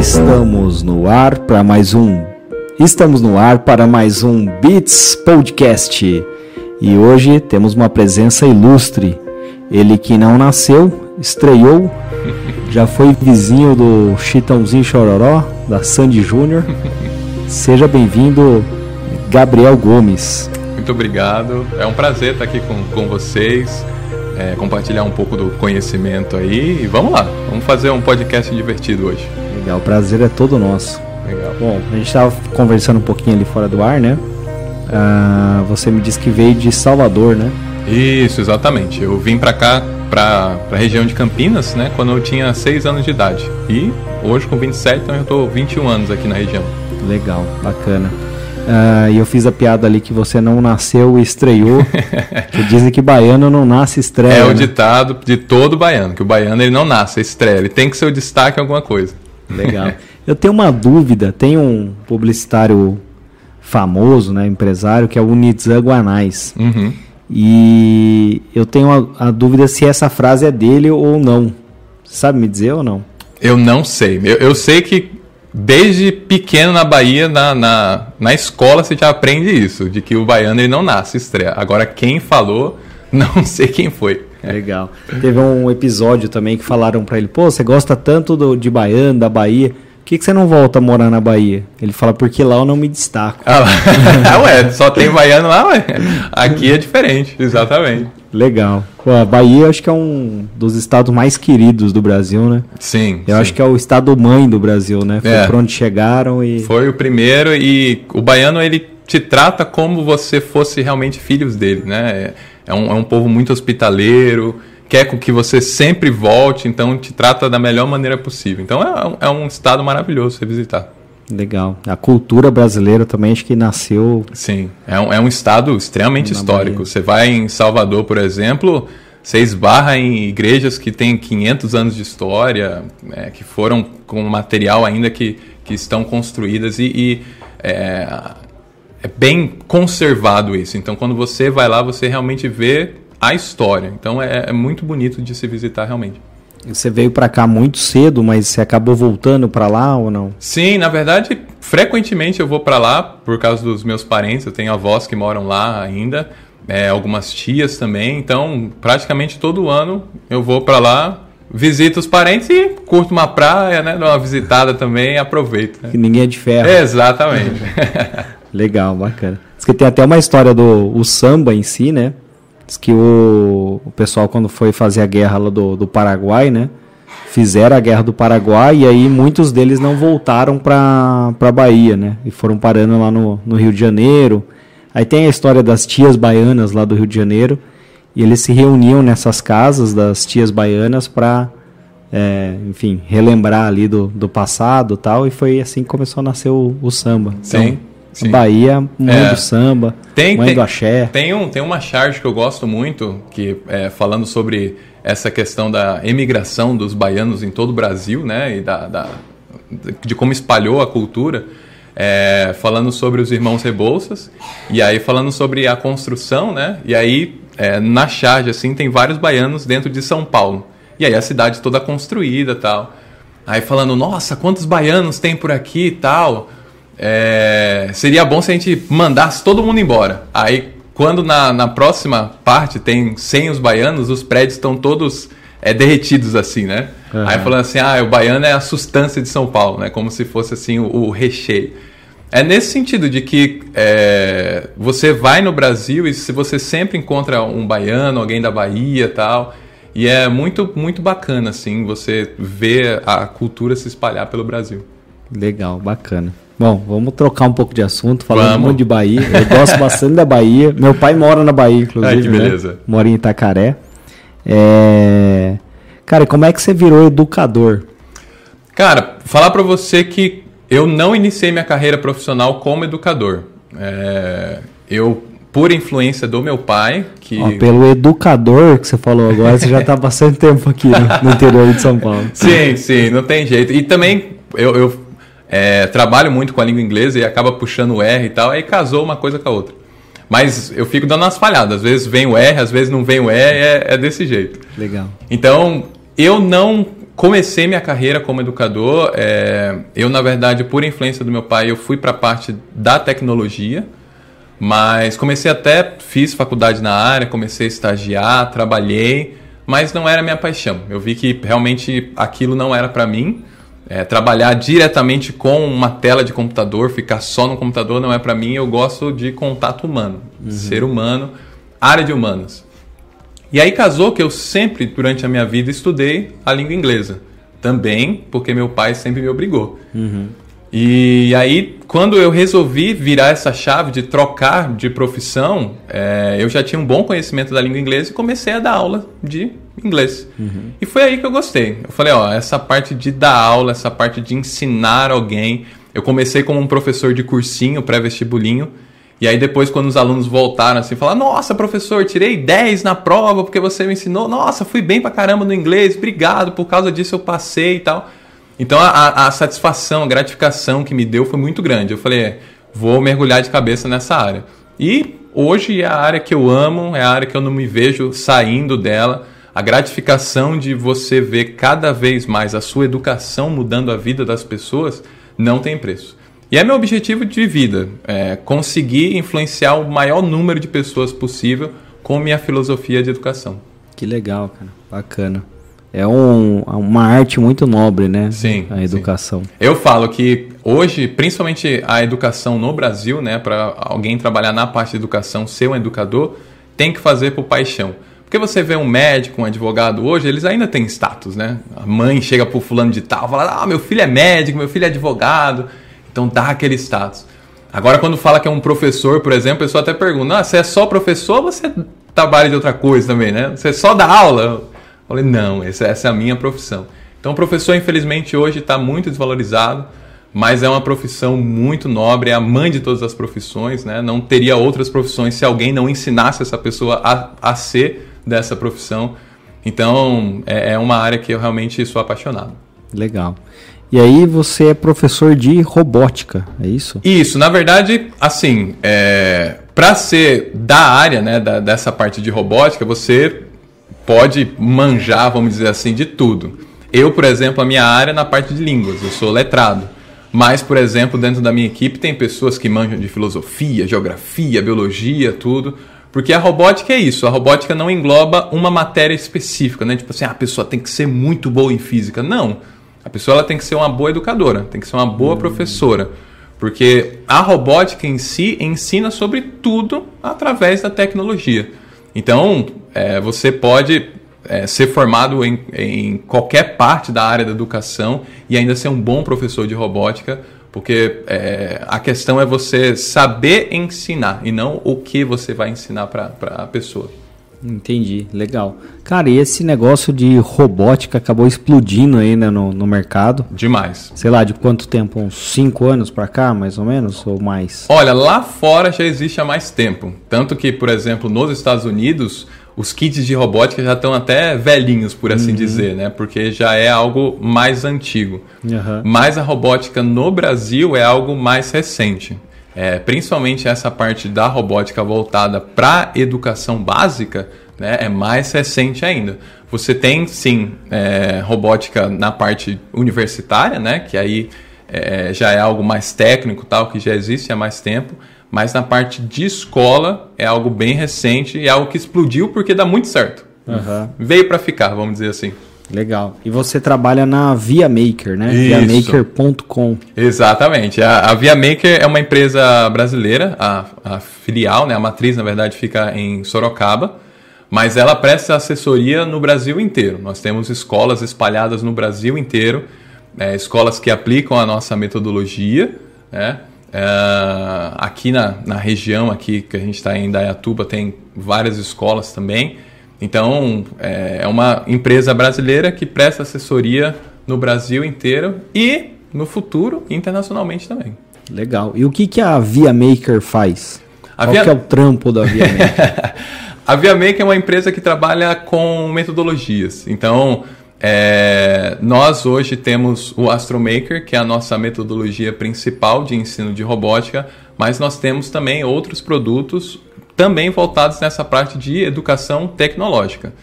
Estamos no ar para mais um Estamos no ar para mais um Beats Podcast. E hoje temos uma presença ilustre. Ele que não nasceu, estreou, já foi vizinho do Chitãozinho Chororó, da Sandy Júnior. Seja bem-vindo, Gabriel Gomes. Muito obrigado. É um prazer estar aqui com, com vocês, é, compartilhar um pouco do conhecimento aí. E vamos lá, vamos fazer um podcast divertido hoje. Legal, o prazer é todo nosso. Legal. Bom, a gente estava conversando um pouquinho ali fora do ar, né? Ah, você me disse que veio de Salvador, né? Isso, exatamente. Eu vim para cá, para a região de Campinas, né, quando eu tinha 6 anos de idade. E hoje, com 27, então eu estou 21 anos aqui na região. Legal, bacana. Ah, e eu fiz a piada ali que você não nasceu e estreou. que dizem que baiano não nasce estreia. É o né? ditado de todo baiano, que o baiano ele não nasce, estreia. Ele tem que ser o destaque em alguma coisa. Legal. Eu tenho uma dúvida. Tem um publicitário famoso, né, empresário, que é o Unitzan Guanais. Uhum. E eu tenho a, a dúvida se essa frase é dele ou não. Sabe me dizer ou não? Eu não sei. Eu, eu sei que desde pequeno na Bahia, na, na, na escola, você já aprende isso, de que o baiano ele não nasce, estreia. Agora, quem falou, não sei quem foi. Legal. Teve um episódio também que falaram pra ele: pô, você gosta tanto do, de baiano, da Bahia, por que, que você não volta a morar na Bahia? Ele fala: porque lá eu não me destaco. Ah, ué, só tem baiano lá, ué. Aqui é diferente, exatamente. Legal. Pô, a Bahia eu acho que é um dos estados mais queridos do Brasil, né? Sim. Eu sim. acho que é o estado mãe do Brasil, né? Foi É. pra onde chegaram e. Foi o primeiro e o baiano ele te trata como você fosse realmente filhos dele, né? É, é um, é um povo muito hospitaleiro, quer com que você sempre volte, então te trata da melhor maneira possível. Então é, é um estado maravilhoso você visitar. Legal. A cultura brasileira também acho que nasceu. Sim, é um, é um estado extremamente histórico. Bahia. Você vai em Salvador, por exemplo, você esbarra em igrejas que têm 500 anos de história, é, que foram com material ainda que, que estão construídas e, e, é, é bem conservado isso. Então, quando você vai lá, você realmente vê a história. Então, é, é muito bonito de se visitar realmente. Você veio pra cá muito cedo, mas você acabou voltando pra lá ou não? Sim, na verdade, frequentemente eu vou para lá por causa dos meus parentes. Eu tenho avós que moram lá ainda, é, algumas tias também. Então, praticamente todo ano eu vou para lá, visito os parentes e curto uma praia, né? Dou uma visitada também e aproveito. né? Que ninguém é de ferro. Exatamente. Legal, bacana. Diz que tem até uma história do o samba em si, né? Diz que o, o pessoal, quando foi fazer a guerra lá do, do Paraguai, né? Fizeram a guerra do Paraguai e aí muitos deles não voltaram pra, pra Bahia, né? E foram parando lá no, no Rio de Janeiro. Aí tem a história das tias baianas lá do Rio de Janeiro. E eles se reuniam nessas casas das tias baianas pra, é, enfim, relembrar ali do, do passado tal. E foi assim que começou a nascer o, o samba. Sim, Então, sim. Bahia, mãe É. do samba, Tem, mãe tem, do axé. Tem, um, tem uma charge que eu gosto muito, que é falando sobre essa questão da emigração dos baianos em todo o Brasil, né? E da, da- de como espalhou a cultura. é, falando sobre os irmãos Rebouças, e aí falando sobre a construção, né? E aí, é, na charge, assim, tem vários baianos dentro de São Paulo. E aí a cidade toda construída tal. Aí falando, nossa, quantos baianos tem por aqui e tal. É, seria bom se a gente mandasse todo mundo embora. Aí, quando na, na próxima parte tem 100 os baianos, os prédios estão todos é, derretidos assim, né? Aham. Aí falando assim, ah, o baiano é a sustância de São Paulo, né? Como se fosse assim o, o recheio. É nesse sentido de que é, você vai no Brasil e se você sempre encontra um baiano, alguém da Bahia e tal, e é muito, muito bacana, assim, você ver a cultura se espalhar pelo Brasil. Legal, bacana. Bom, vamos trocar um pouco de assunto, falando Vamos. muito de Bahia. Eu gosto bastante da Bahia. Meu pai mora na Bahia, inclusive. Ai, que né? beleza. Mora em Itacaré. É... Cara, como é que você virou educador? Cara, falar pra você que eu não iniciei minha carreira profissional como educador. É, eu, por influência do meu pai, que... Ó, pelo educador que você falou agora, você já está bastante tempo aqui no, no interior de São Paulo. Sim, sim, não tem jeito. E também eu, eu, é, trabalho muito com a língua inglesa e acaba puxando o R e tal, aí casou uma coisa com a outra. Mas eu fico dando umas falhadas. Às vezes vem o R, às vezes não vem o E, é, é desse jeito. Legal. Então, eu não comecei minha carreira como educador. É, eu, na verdade, por influência do meu pai, eu fui para a parte da tecnologia. Mas comecei até, fiz faculdade na área, comecei a estagiar, trabalhei, mas não era minha paixão. Eu vi que realmente aquilo não era para mim. É, trabalhar diretamente com uma tela de computador, ficar só no computador não é para mim. Eu gosto de contato humano, uhum. ser humano, área de humanos. E aí casou que eu sempre, durante a minha vida, estudei a língua inglesa. Também porque meu pai sempre me obrigou. Uhum. E aí, quando eu resolvi virar essa chave de trocar de profissão, é, eu já tinha um bom conhecimento da língua inglesa e comecei a dar aula de inglês. Uhum. E foi aí que eu gostei. Eu falei, ó, essa parte de dar aula, essa parte de ensinar alguém. Eu comecei como um professor de cursinho, pré-vestibulinho. E aí depois, quando os alunos voltaram assim, falaram, nossa, professor, tirei 10 na prova porque você me ensinou. Nossa, fui bem pra caramba no inglês, obrigado, por causa disso eu passei e tal. Então a, a satisfação, a gratificação que me deu foi muito grande. Eu falei, é, vou mergulhar de cabeça nessa área. E hoje é a área que eu amo, é a área que eu não me vejo saindo dela. A gratificação de você ver cada vez mais a sua educação mudando a vida das pessoas não tem preço. E é meu objetivo de vida, é conseguir influenciar o maior número de pessoas possível com minha filosofia de educação. Que legal, cara. Bacana. É um, uma arte muito nobre, né? Sim. A educação. Sim. Eu falo que hoje, principalmente a educação no Brasil, né? Para alguém trabalhar na parte de educação, ser um educador, tem que fazer por paixão. Porque você vê um médico, um advogado hoje, eles ainda têm status, né? A mãe chega pro fulano de tal, fala: "Ah, meu filho é médico, meu filho é advogado". Então dá aquele status. Agora, quando fala que é um professor, por exemplo, a pessoa até pergunta: ah, você é só professor ou você trabalha de outra coisa também, né? Você só dá aula? Eu falei: não, essa, é a minha profissão. Então, o professor, infelizmente, hoje está muito desvalorizado, mas é uma profissão muito nobre, é a mãe de todas as profissões, né? Não teria outras profissões se alguém não ensinasse essa pessoa a, a ser dessa profissão. Então, é, é uma área que eu realmente sou apaixonado. Legal. E aí você é professor de robótica, é isso? Isso, na verdade, assim, é, para ser da área, né, da, dessa parte de robótica, você pode manjar, vamos dizer assim, de tudo. Eu, por exemplo, a minha área é na parte de línguas, eu sou letrado. Mas, por exemplo, dentro da minha equipe tem pessoas que manjam de filosofia, geografia, biologia, tudo. Porque a robótica é isso, a robótica não engloba uma matéria específica, né? Tipo assim, ah, a pessoa tem que ser muito boa em física. Não. A pessoa ela tem que ser uma boa educadora, tem que ser uma boa hum. professora. Porque a robótica em si ensina sobre tudo através da tecnologia. Então, é, você pode é, ser formado em, em qualquer parte da área da educação e ainda ser um bom professor de robótica, porque é, a questão é você saber ensinar e não o que você vai ensinar para a pessoa. Entendi, legal. Cara, e esse negócio de robótica acabou explodindo aí né, no, no mercado? Demais. Sei lá, de quanto tempo? Uns 5 anos para cá, mais ou menos, ou mais? Olha, lá fora já existe há mais tempo. Tanto que, por exemplo, nos Estados Unidos, os kits de robótica já estão até velhinhos, por assim uhum. dizer, né? Porque já é algo mais antigo. Uhum. Mas a robótica no Brasil é algo mais recente. É, principalmente essa parte da robótica voltada para educação básica, né, é mais recente ainda. Você tem sim é, robótica na parte universitária, né, que aí é, já é algo mais técnico, tal, que já existe há mais tempo, mas na parte de escola é algo bem recente e é algo que explodiu porque dá muito certo. Uhum. Veio para ficar, vamos dizer assim. Legal. E você trabalha na Via Maker, né? Viamaker.com. Exatamente. A, a Via Maker é uma empresa brasileira, a, a, filial, né? A matriz, na verdade, fica em Sorocaba, mas ela presta assessoria no Brasil inteiro. Nós temos escolas espalhadas no Brasil inteiro, é, escolas que aplicam a nossa metodologia, né? É, aqui na, na região aqui que a gente está em Dayatuba tem várias escolas também. Então, é, é uma empresa brasileira que presta assessoria no Brasil inteiro e no futuro internacionalmente também. Legal. E o que, que a Via Maker faz? A Qual Via... que é o trampo da Via Maker? a Via Maker é uma empresa que trabalha com metodologias. Então, é, nós hoje temos o AstroMaker, que é a nossa metodologia principal de ensino de robótica, mas nós temos também outros produtos também voltados nessa parte de educação tecnológica.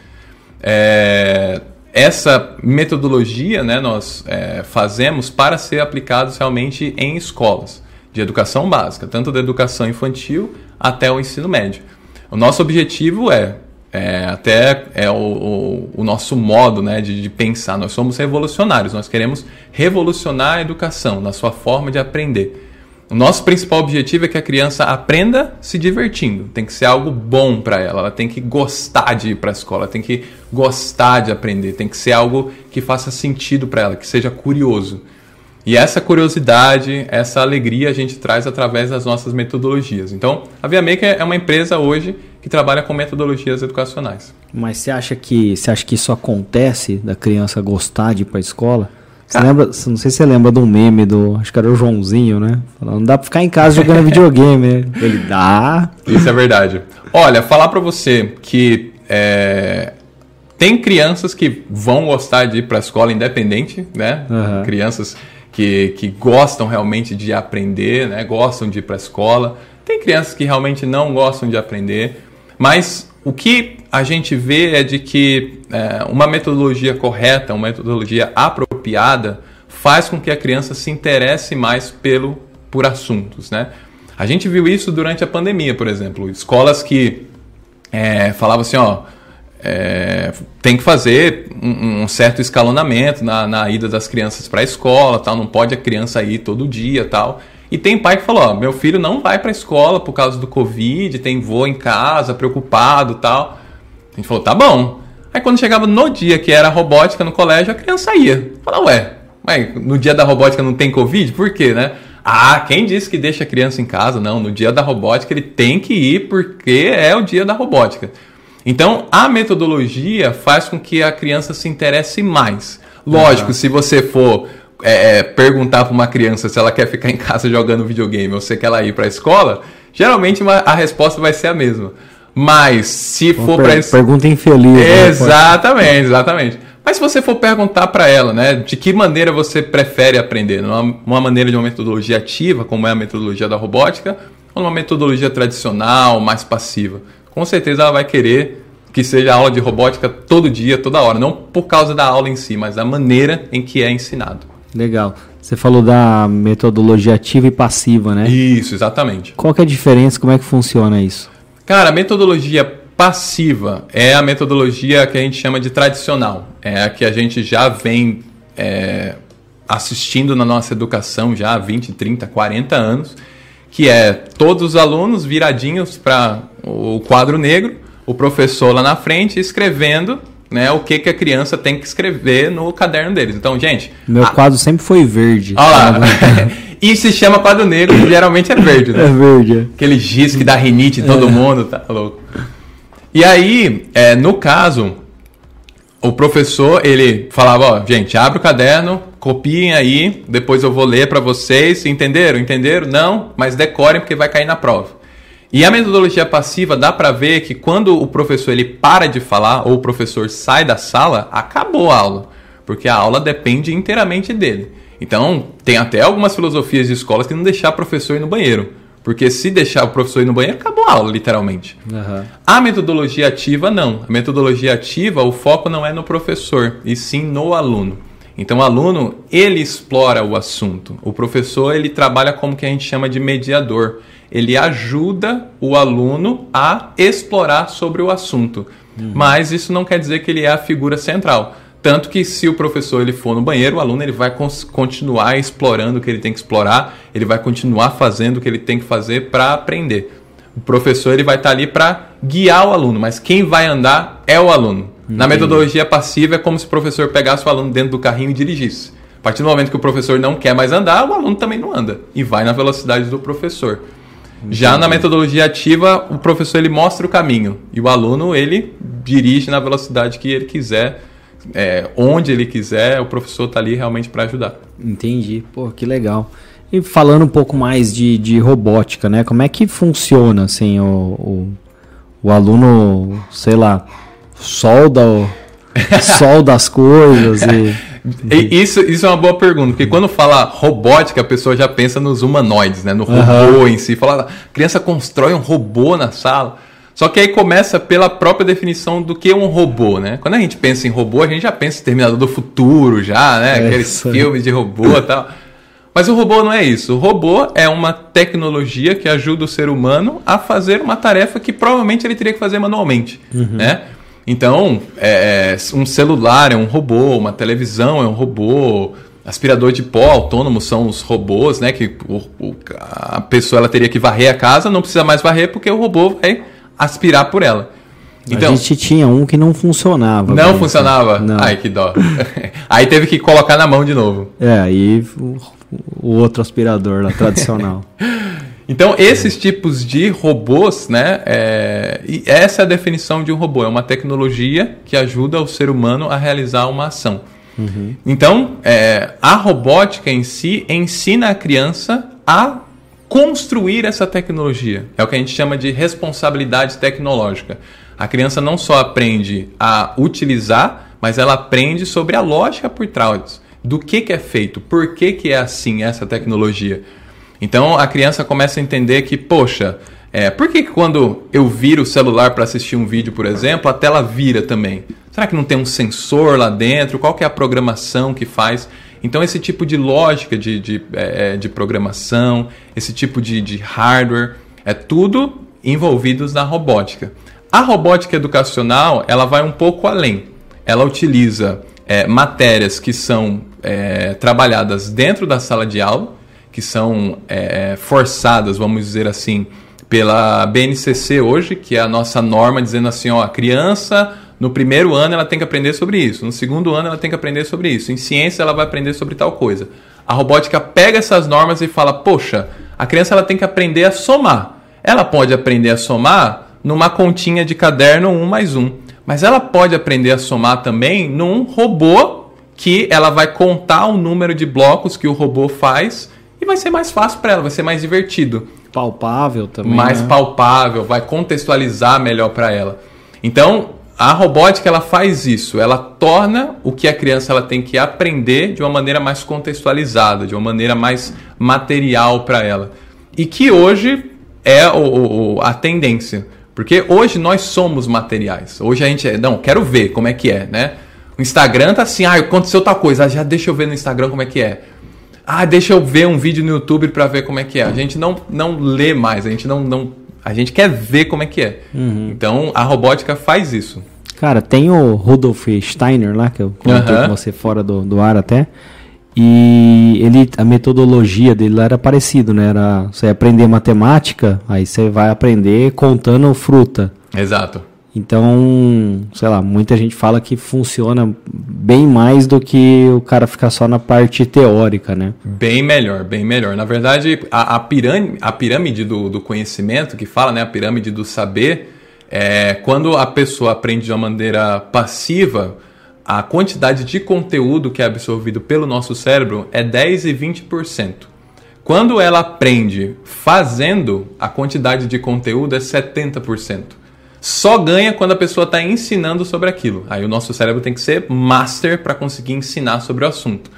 É, essa metodologia né, nós é, fazemos para ser aplicados realmente em escolas de educação básica, tanto da educação infantil até o ensino médio. O nosso objetivo é, é até é o, o, o, nosso modo né, de, de pensar. Nós somos revolucionários, nós queremos revolucionar a educação na sua forma de aprender. O nosso principal objetivo é que a criança aprenda se divertindo. Tem que ser algo bom para ela. Ela tem que gostar de ir para a escola, tem que gostar de aprender, tem que ser algo que faça sentido para ela, que seja curioso. E essa curiosidade, essa alegria a gente traz através das nossas metodologias. Então, a Via Maker é uma empresa hoje que trabalha com metodologias educacionais. Mas você acha que você acha que isso acontece da criança gostar de ir para a escola? Você lembra, não sei se você lembra de um meme do, acho que era o Joãozinho, né? Falando, não dá pra ficar em casa jogando videogame. Né? Ele dá. Isso é verdade. Olha, falar para você que é, tem crianças que vão gostar de ir para a escola independente, né? Uhum. Crianças que, que gostam realmente de aprender, né? Gostam de ir para a escola. Tem crianças que realmente não gostam de aprender, mas o que a gente vê é de que é, uma metodologia correta, uma metodologia apropriada, faz com que a criança se interesse mais pelo, por assuntos. Né? A gente viu isso durante a pandemia, por exemplo. Escolas que é, falavam assim, ó, é, tem que fazer um, um certo escalonamento na, na, ida das crianças para a escola, tal, não pode a criança ir todo dia, tal. E tem pai que falou, ó, meu filho não vai para a escola por causa do Covid, tem voo em casa, preocupado, tal. A gente falou, tá bom. Aí quando chegava no dia que era robótica no colégio, a criança ia. Fala, ué, mas no dia da robótica não tem Covid? Por quê, né? Ah, quem disse que deixa a criança em casa? Não, no dia da robótica ele tem que ir porque é o dia da robótica. Então, a metodologia faz com que a criança se interesse mais. Lógico, uhum. se você for é, é perguntar para uma criança se ela quer ficar em casa jogando videogame ou se quer ela ir para a escola, geralmente uma, a resposta vai ser a mesma. Mas se Uma for per para pergunta infeliz. Né? Exatamente, né? exatamente. Mas se você for perguntar para ela, né, de que maneira você prefere aprender, uma, uma maneira de uma metodologia ativa, como é a metodologia da robótica, ou uma metodologia tradicional, mais passiva, com certeza ela vai querer que seja aula de robótica todo dia, toda hora, não por causa da aula em si, mas da maneira em que é ensinado. Legal. Você falou da metodologia ativa e passiva, né? Isso, exatamente. Qual que é a diferença? Como é que funciona isso? Cara, a metodologia passiva é a metodologia que a gente chama de tradicional. É a que a gente já vem é, assistindo na nossa educação já há 20, 30, 40 anos, que é todos os alunos viradinhos para o quadro negro, o professor lá na frente escrevendo né, o que, que a criança tem que escrever no caderno deles. Então, gente. Meu a... quadro sempre foi verde. Olha lá. E se chama quadro negro, que geralmente é verde, né? É verde. É. Aquele giz que dá rinite em todo é. mundo, tá louco. E aí, é, no caso, o professor, ele falava, ó, gente, abre o caderno, copiem aí, depois eu vou ler para vocês, entenderam? Entenderam? Não, mas decorem porque vai cair na prova. E a metodologia passiva dá para ver que quando o professor ele para de falar ou o professor sai da sala, acabou a aula, porque a aula depende inteiramente dele. Então, tem até algumas filosofias de escolas que não deixar o professor ir no banheiro. Porque se deixar o professor ir no banheiro, acabou a aula, literalmente. Uhum. A metodologia ativa, não. A metodologia ativa, o foco não é no professor, e sim no aluno. Então, o aluno, ele explora o assunto. O professor, ele trabalha como que a gente chama de mediador. Ele ajuda o aluno a explorar sobre o assunto. Uhum. Mas isso não quer dizer que ele é a figura central. Tanto que se o professor ele for no banheiro, o aluno ele vai continuar explorando o que ele tem que explorar, ele vai continuar fazendo o que ele tem que fazer para aprender. O professor ele vai estar tá ali para guiar o aluno, mas quem vai andar é o aluno. Entendi. Na metodologia passiva é como se o professor pegasse o aluno dentro do carrinho e dirigisse. A partir do momento que o professor não quer mais andar, o aluno também não anda e vai na velocidade do professor. Entendi. Já na metodologia ativa, o professor ele mostra o caminho e o aluno ele dirige na velocidade que ele quiser é, onde ele quiser, o professor está ali realmente para ajudar. Entendi. Pô, que legal. E falando um pouco mais de, de robótica, né? Como é que funciona, assim, o, o, o aluno, sei lá, solda, solda as coisas e... Isso, isso é uma boa pergunta, porque quando fala robótica, a pessoa já pensa nos humanoides, né? No robô uhum. em si. Fala, a criança constrói um robô na sala. Só que aí começa pela própria definição do que é um robô, né? Quando a gente pensa em robô, a gente já pensa em Terminador do Futuro, já, né? É Aqueles isso filmes de robô e tal. Mas o robô não é isso. O robô é uma tecnologia que ajuda o ser humano a fazer uma tarefa que provavelmente ele teria que fazer manualmente, né? Então, é, é, um celular é um robô, uma televisão é um robô, aspirador de pó autônomo são os robôs, né? Que o- o- a pessoa ela teria que varrer a casa, não precisa mais varrer porque o robô vai aspirar por ela. Então, a gente tinha um que não funcionava. não bem, funcionava? Não. Ai, que dó. Aí teve que colocar na mão de novo. É, aí o, o outro aspirador lá, tradicional. Então, esses tipos de robôs, né? é, essa é a definição de um robô. É uma tecnologia que ajuda o ser humano a realizar uma ação. Então, é, a robótica em si ensina a criança a construir essa tecnologia. É o que a gente chama de responsabilidade tecnológica. A criança não só aprende a utilizar, mas ela aprende sobre a lógica por trás. Do que, que é feito, por que, que é assim essa tecnologia. Então a criança começa a entender que, poxa, é, por que, quando eu viro o celular para assistir um vídeo, por exemplo, a tela vira também? Será que não tem um sensor lá dentro? Qual que é a programação que faz? Então esse tipo de lógica de, de, é, de programação, esse tipo de, de hardware, é tudo envolvidos na robótica. A robótica educacional ela vai um pouco além. Ela utiliza é, matérias que são é, trabalhadas dentro da sala de aula, que são é, forçadas, vamos dizer assim, pela BNCC hoje, que é a nossa norma dizendo assim, ó, a criança no primeiro ano ela tem que aprender sobre isso, no segundo ano ela tem que aprender sobre isso, em ciência ela vai aprender sobre tal coisa. A robótica pega essas normas e fala, poxa, a criança ela tem que aprender a somar. Ela pode aprender a somar numa continha de caderno 1 mais 1, mas ela pode aprender a somar também num robô que ela vai contar o número de blocos que o robô faz vai ser mais fácil para ela, vai ser mais divertido, Palpável também. mais né? palpável, vai contextualizar melhor para ela. Então, a robótica ela faz isso, ela torna o que a criança ela tem que aprender de uma maneira mais contextualizada, de uma maneira mais material para ela. E que hoje é o- o- a tendência. Porque hoje nós somos materiais. Hoje a gente é, não, quero ver como é que é, né? O Instagram tá assim, ah, aconteceu tal coisa, ah, já deixa eu ver no Instagram como é que é. Ah, deixa eu ver um vídeo no YouTube para ver como é que é. A gente não, não lê mais, a gente não, não a gente quer ver como é que é. Então a robótica faz isso. Cara, tem o Rudolf Steiner lá, que eu comentei Aham. com você fora do, do ar até. E ele, a metodologia dele lá era parecido, né? Era você aprender matemática, aí você vai aprender contando fruta. Exato. Então, sei lá, muita gente fala que funciona bem mais do que o cara ficar só na parte teórica, né? Bem melhor, bem melhor. Na verdade, a, a pirâmide, a pirâmide do, do conhecimento, que fala, né? A pirâmide do saber, é quando a pessoa aprende de uma maneira passiva, a quantidade de conteúdo que é absorvido pelo nosso cérebro é 10 e 20%. Quando ela aprende fazendo, a quantidade de conteúdo é 70%. Só ganha quando a pessoa está ensinando sobre aquilo. Aí o nosso cérebro tem que ser master para conseguir ensinar sobre o assunto.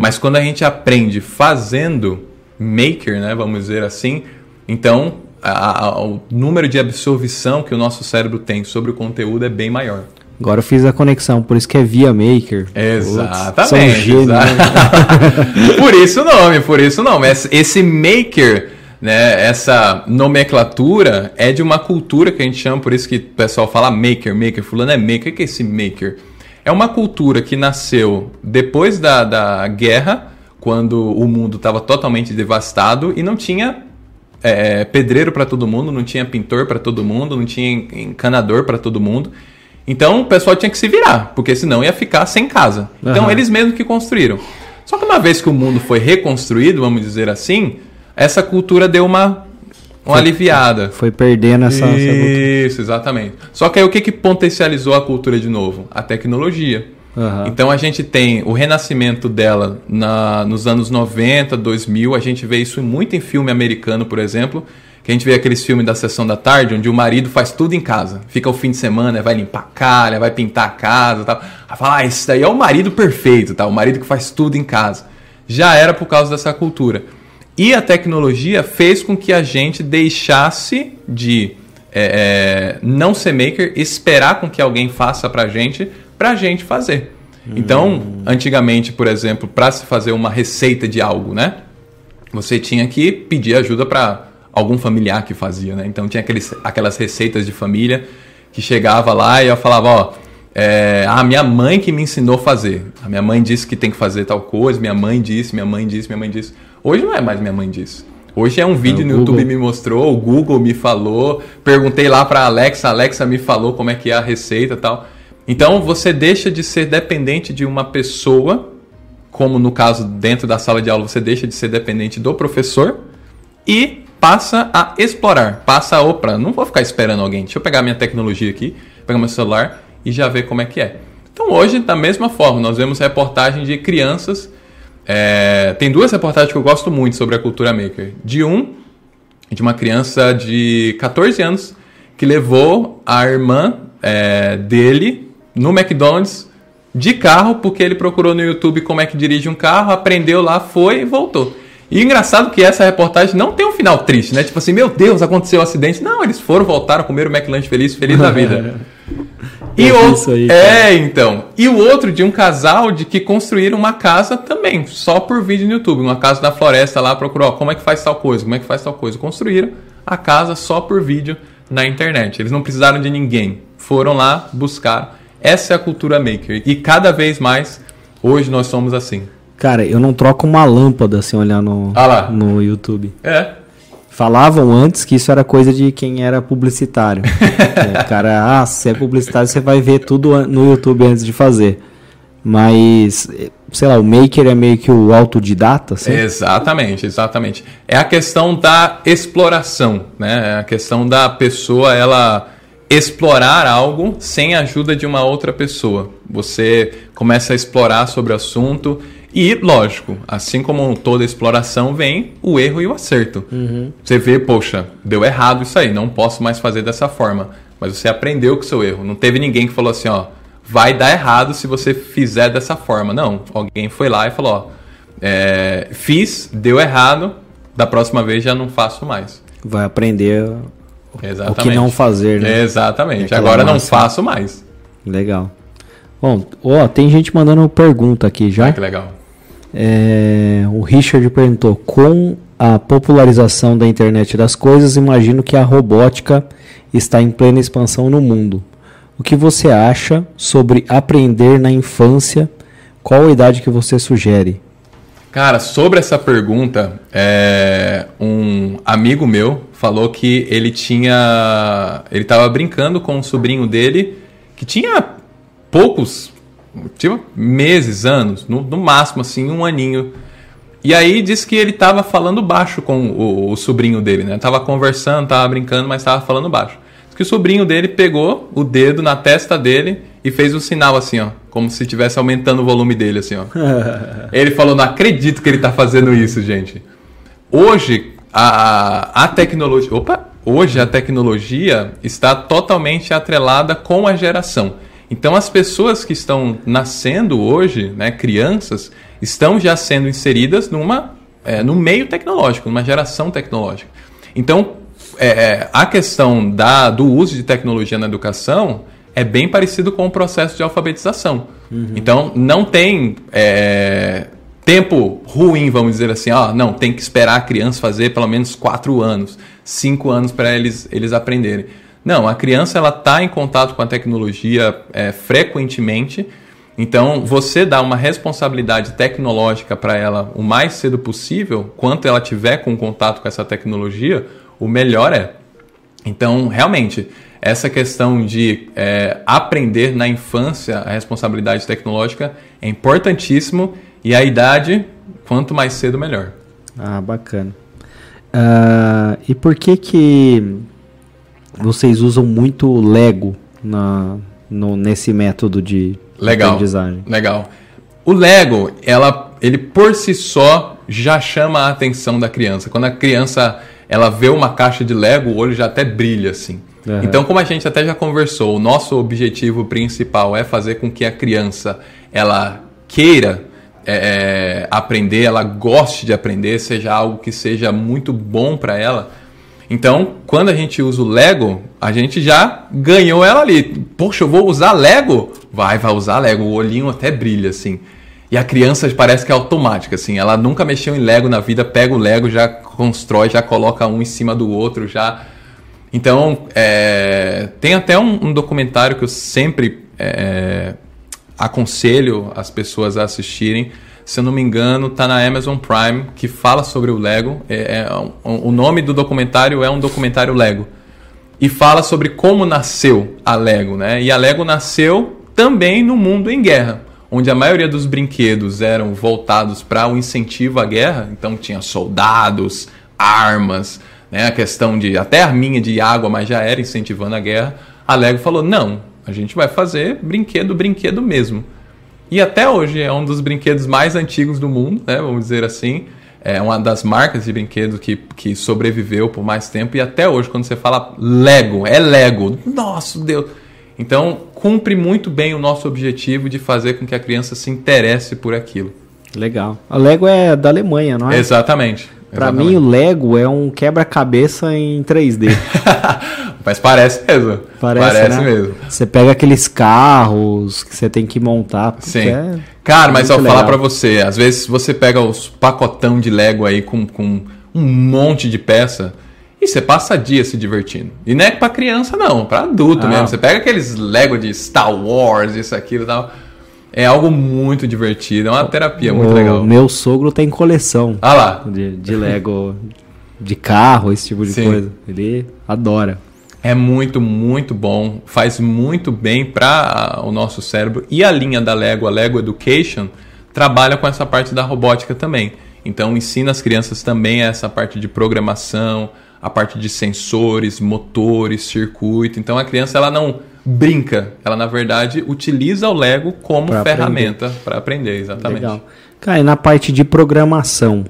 Mas quando a gente aprende fazendo, maker, né, vamos dizer assim, então a- a- o número de absorção que o nosso cérebro tem sobre o conteúdo é bem maior. Agora eu fiz a conexão, por isso que é via maker. Putz, Exatamente. são gênios, né? por isso o nome, por isso o nome. Esse maker, né, essa nomenclatura é de uma cultura que a gente chama, por isso que o pessoal fala maker, maker, fulano é maker. O que é esse maker? É uma cultura que nasceu depois da, da guerra, quando o mundo estava totalmente devastado e não tinha é, pedreiro para todo mundo, não tinha pintor para todo mundo, não tinha encanador para todo mundo. Então o pessoal tinha que se virar, porque senão ia ficar sem casa. Então Aham. eles mesmos que construíram. Só que uma vez que o mundo foi reconstruído, vamos dizer assim, essa cultura deu uma, uma aliviada. Foi perdendo essa. Isso, exatamente. Só que aí o que, que potencializou a cultura de novo? A tecnologia. Aham. Então a gente tem o renascimento dela na, nos anos 90, 2000. A gente vê isso muito em filme americano, por exemplo. Que a gente vê aqueles filmes da sessão da tarde, onde o marido faz tudo em casa. Fica o fim de semana, vai limpar a calha, vai pintar a casa e tal. Aí fala, ah, esse daí é o marido perfeito, tá? o marido que faz tudo em casa. Já era por causa dessa cultura. E a tecnologia fez com que a gente deixasse de é, é, não ser maker, esperar com que alguém faça pra gente, pra gente fazer. Hum. Então, antigamente, por exemplo, para se fazer uma receita de algo, né? Você tinha que pedir ajuda para algum familiar que fazia, né? Então tinha aqueles, aquelas receitas de família que chegava lá e eu falava, ó, é, a minha mãe que me ensinou a fazer. A minha mãe disse que tem que fazer tal coisa, minha mãe disse, minha mãe disse, minha mãe disse. Hoje não é mais minha mãe disse. Hoje é um vídeo é, no Google. YouTube me mostrou, o Google me falou, perguntei lá para Alexa, a Alexa me falou como é que é a receita, tal. Então você deixa de ser dependente de uma pessoa, como no caso dentro da sala de aula você deixa de ser dependente do professor e passa a explorar, passa a opa, não vou ficar esperando alguém. Deixa eu pegar minha tecnologia aqui, pegar meu celular e já ver como é que é. Então hoje, da mesma forma, nós vemos reportagem de crianças é, tem duas reportagens que eu gosto muito sobre a cultura maker. De um, de uma criança de 14 anos que levou a irmã é, dele no McDonald's de carro, porque ele procurou no YouTube como é que dirige um carro, aprendeu lá, foi e voltou. E engraçado que essa reportagem não tem um final triste, né? Tipo assim, meu Deus, aconteceu um acidente. Não, eles foram, voltaram, comeram o McLanche feliz, feliz da vida. E é outro, aí, é, então. E o outro de um casal de que construíram uma casa também, só por vídeo no YouTube. Uma casa da floresta lá, procurou ó, como é que faz tal coisa, como é que faz tal coisa. Construíram a casa só por vídeo na internet. Eles não precisaram de ninguém. Foram lá buscar. Essa é a cultura maker. E cada vez mais, hoje nós somos assim. Cara, eu não troco uma lâmpada assim olhar no, ah no YouTube. É. Falavam antes que isso era coisa de quem era publicitário. é, cara, ah, se é publicitário, você vai ver tudo no YouTube antes de fazer. Mas, sei lá, o maker é meio que o autodidata, assim? Exatamente, exatamente. É a questão da exploração, né? É a questão da pessoa, ela explorar algo sem a ajuda de uma outra pessoa. Você começa a explorar sobre o assunto e, lógico, assim como toda exploração, vem o erro e o acerto. Uhum. Você vê, poxa, deu errado isso aí, não posso mais fazer dessa forma. Mas você aprendeu com o seu erro. Não teve ninguém que falou assim, ó, vai dar errado se você fizer dessa forma. Não, alguém foi lá e falou, ó, é, fiz, deu errado, da próxima vez já não faço mais. Vai aprender Exatamente. o que não fazer, né? Exatamente. Agora não faço mais. Legal. Bom, ó, tem gente mandando pergunta aqui já. Ah, que legal. É, o Richard perguntou: com a popularização da internet das coisas, imagino que a robótica está em plena expansão no mundo. O que você acha sobre aprender na infância? Qual a idade que você sugere? Cara, sobre essa pergunta, é, um amigo meu falou que ele tinha. Ele estava brincando com um sobrinho dele que tinha poucos tipo, meses, anos, no, no, máximo assim, um aninho. E aí disse que ele estava falando baixo com o, o, sobrinho dele, né? Tava conversando, tava brincando, mas estava falando baixo. Diz que o sobrinho dele pegou o dedo na testa dele e fez um sinal assim, ó, como se estivesse aumentando o volume dele assim, ó. ele falou: "Não acredito que ele está fazendo isso, gente". Hoje a, a tecnologia, opa, hoje a tecnologia está totalmente atrelada com a geração. Então, as pessoas que estão nascendo hoje, né, crianças, estão já sendo inseridas numa, é, no meio tecnológico, numa geração tecnológica. Então, é, é, a questão da, do uso de tecnologia na educação é bem parecido com o processo de alfabetização. Uhum. Então, não tem é, tempo ruim, vamos dizer assim, ó, não, tem que esperar a criança fazer pelo menos quatro anos, cinco anos para eles, eles aprenderem. Não, a criança ela está em contato com a tecnologia é, frequentemente. Então, você dá uma responsabilidade tecnológica para ela o mais cedo possível, quanto ela tiver com contato com essa tecnologia, o melhor é. Então, realmente, essa questão de é, aprender na infância a responsabilidade tecnológica é importantíssimo e a idade, quanto mais cedo, melhor. Ah, bacana. Uh, e por que que vocês usam muito Lego na, no, nesse método de legal, aprendizagem. Legal. O Lego, ela, ele por si só já chama a atenção da criança. Quando a criança ela vê uma caixa de Lego, o olho já até brilha assim. Uhum. Então, como a gente até já conversou, o nosso objetivo principal é fazer com que a criança ela queira é, é aprender, ela goste de aprender, seja algo que seja muito bom para ela. Então, quando a gente usa o Lego, a gente já ganhou ela ali. Poxa, eu vou usar Lego? Vai, vai usar Lego. O olhinho até brilha, assim. E a criança parece que é automática, assim. Ela nunca mexeu em Lego na vida, pega o Lego, já constrói, já coloca um em cima do outro, já. Então, é... tem até um, um, documentário que eu sempre é... aconselho as pessoas a assistirem se eu não me engano, está na Amazon Prime, que fala sobre o Lego. É, é o nome do documentário é um documentário Lego. E fala sobre como nasceu a Lego, né? E a Lego nasceu também no mundo em guerra, onde a maioria dos brinquedos eram voltados para o um incentivo à guerra. Então tinha soldados, armas, né? A questão de até arminha de água, mas já era incentivando a guerra. A Lego falou: não, a gente vai fazer brinquedo, brinquedo mesmo. E até hoje é um dos brinquedos mais antigos do mundo, né? Vamos dizer assim. É uma das marcas de brinquedos que, que sobreviveu por mais tempo. E até hoje, quando você fala Lego, é Lego. Nossa, Deus! Então, cumpre muito bem o nosso objetivo de fazer com que a criança se interesse por aquilo. Legal. A Lego é da Alemanha, não é? Exatamente. Para mim, o Lego é um quebra-cabeça em 3D. Mas parece mesmo. Parece, parece né? mesmo. Você pega aqueles carros que você tem que montar. Sim. É Cara, mas eu falar para você, às vezes você pega os pacotão de Lego aí com, com um monte de peça e você passa dias se divertindo. E não é para criança não, para adulto ah. mesmo. Você pega aqueles Lego de Star Wars, isso aquilo e tal. É algo muito divertido, é uma terapia muito o legal. Meu sogro tem coleção. Ah lá. De, de Lego, de carro, esse tipo de Sim. coisa. Ele adora. É muito, muito bom. Faz muito bem para o nosso cérebro. E a linha da Lego, a Lego Education, trabalha com essa parte da robótica também. Então ensina as crianças também essa parte de programação, a parte de sensores, motores, circuito. Então a criança ela não brinca, ela na verdade utiliza o Lego como pra ferramenta para aprender, exatamente. Legal. Cara, e na parte de programação,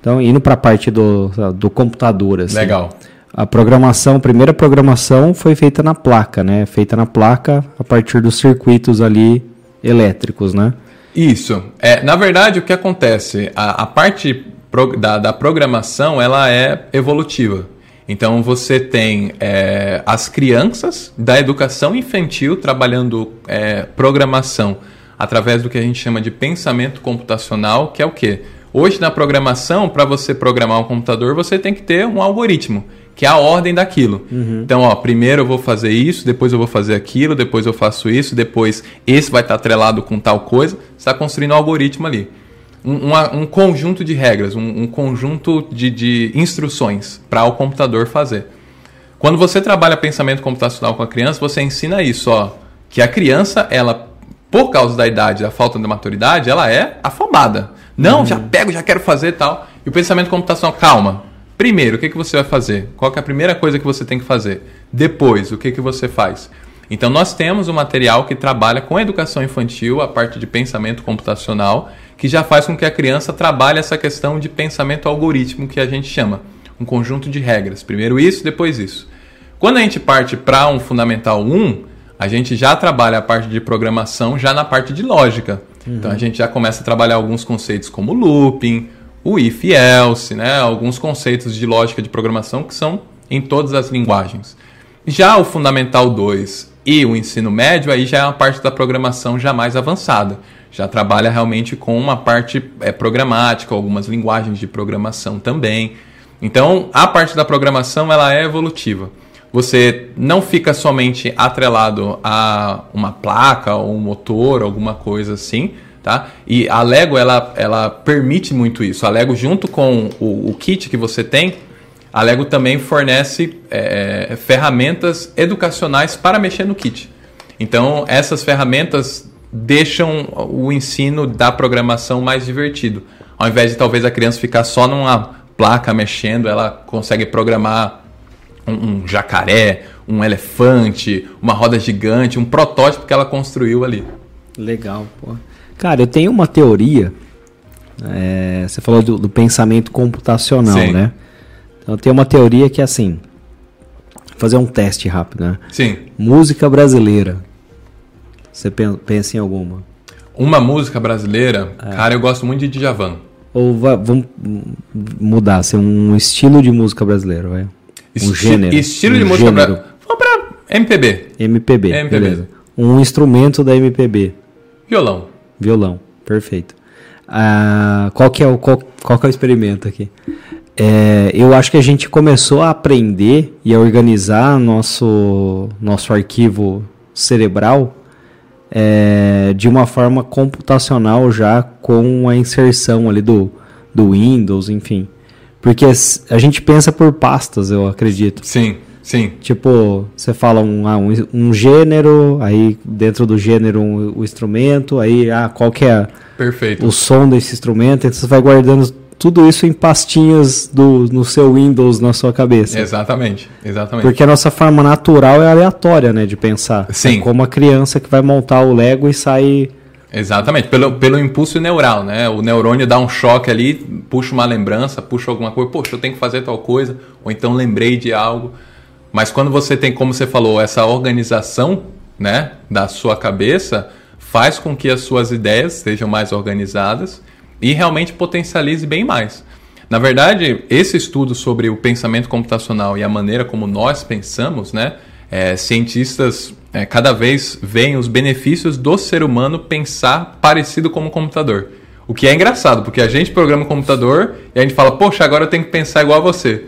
então indo para a parte do, do computador, assim, Legal. A programação, a primeira programação foi feita na placa, né? Feita na placa a partir dos circuitos ali elétricos, né? Isso. É, na verdade, o que acontece? A, a parte pro, da, da programação ela é evolutiva. Então você tem é, as crianças da educação infantil trabalhando é, programação através do que a gente chama de pensamento computacional, que é o quê? Hoje na programação, para você programar um computador, você tem que ter um algoritmo, que é a ordem daquilo. Uhum. Então, ó, primeiro eu vou fazer isso, depois eu vou fazer aquilo, depois eu faço isso, depois esse vai estar atrelado com tal coisa. Você está construindo um algoritmo ali um, uma, um conjunto de regras, um, um conjunto de, de instruções para o computador fazer. Quando você trabalha pensamento computacional com a criança, você ensina isso, ó, que a criança, ela, por causa da idade, da falta de maturidade, ela é afobada. Não, uhum. já pego, já quero fazer tal. E o pensamento computacional, calma. Primeiro, o que, que você vai fazer? Qual é a primeira coisa que você tem que fazer? Depois, o que, que você faz? Então, nós temos um material que trabalha com educação infantil, a parte de pensamento computacional, que já faz com que a criança trabalhe essa questão de pensamento algoritmo que a gente chama, um conjunto de regras. Primeiro isso, depois isso. Quando a gente parte para um fundamental 1, a gente já trabalha a parte de programação já na parte de lógica. Uhum. Então a gente já começa a trabalhar alguns conceitos como looping, o if else, né? alguns conceitos de lógica de programação que são em todas as linguagens. Já o fundamental 2 e o ensino médio aí já é uma parte da programação já mais avançada já trabalha realmente com uma parte é, programática, algumas linguagens de programação também. Então, a parte da programação ela é evolutiva. Você não fica somente atrelado a uma placa ou um motor, alguma coisa assim, tá? E a Lego ela, ela permite muito isso. A Lego junto com o, o kit que você tem, a Lego também fornece é, ferramentas educacionais para mexer no kit. Então, essas ferramentas deixam o ensino da programação mais divertido. Ao invés de talvez a criança ficar só numa placa mexendo, ela consegue programar um, um jacaré, um elefante, uma roda gigante, um protótipo que ela construiu ali. Legal, pô. Cara, eu tenho uma teoria. É, você falou do, do, pensamento computacional, Sim. né? Então, eu tenho uma teoria que é assim. Vou fazer um teste rápido, né? Sim. Música brasileira. Você pensa em alguma? Uma música brasileira, é. cara, eu gosto muito de Djavan. Ou vamos mudar, ser um estilo de música brasileira, vai. Um gênero. Estilo um de música pra... Vamos pra MPB. MPB, MPB. beleza. Um instrumento da MPB. Violão. Violão, perfeito. Ah, qual, que é o, qual, qual que é o experimento aqui? É, eu acho que a gente começou a aprender e a organizar nosso, nosso arquivo cerebral é, de uma forma computacional já com a inserção ali do, do Windows, enfim. Porque a gente pensa por pastas, eu acredito. Sim, sim. Tipo, você fala um, ah, um, um gênero, aí dentro do gênero um, o instrumento, aí ah, qual que é Perfeito. o som desse instrumento, então você vai guardando tudo isso em pastinhas do, no seu Windows, na sua cabeça. Exatamente, exatamente. Porque a nossa forma natural é aleatória, né, de pensar. Sim. É como a criança que vai montar o Lego e sai... Exatamente, pelo, pelo impulso neural, né? O neurônio dá um choque ali, puxa uma lembrança, puxa alguma coisa, poxa, eu tenho que fazer tal coisa, ou então lembrei de algo. Mas quando você tem, como você falou, essa organização, né, da sua cabeça, faz com que as suas ideias sejam mais organizadas e realmente potencialize bem mais. Na verdade, esse estudo sobre o pensamento computacional e a maneira como nós pensamos, né, é, cientistas é, cada vez veem os benefícios do ser humano pensar parecido como um computador. O que é engraçado, porque a gente programa o computador e a gente fala, poxa, agora eu tenho que pensar igual a você.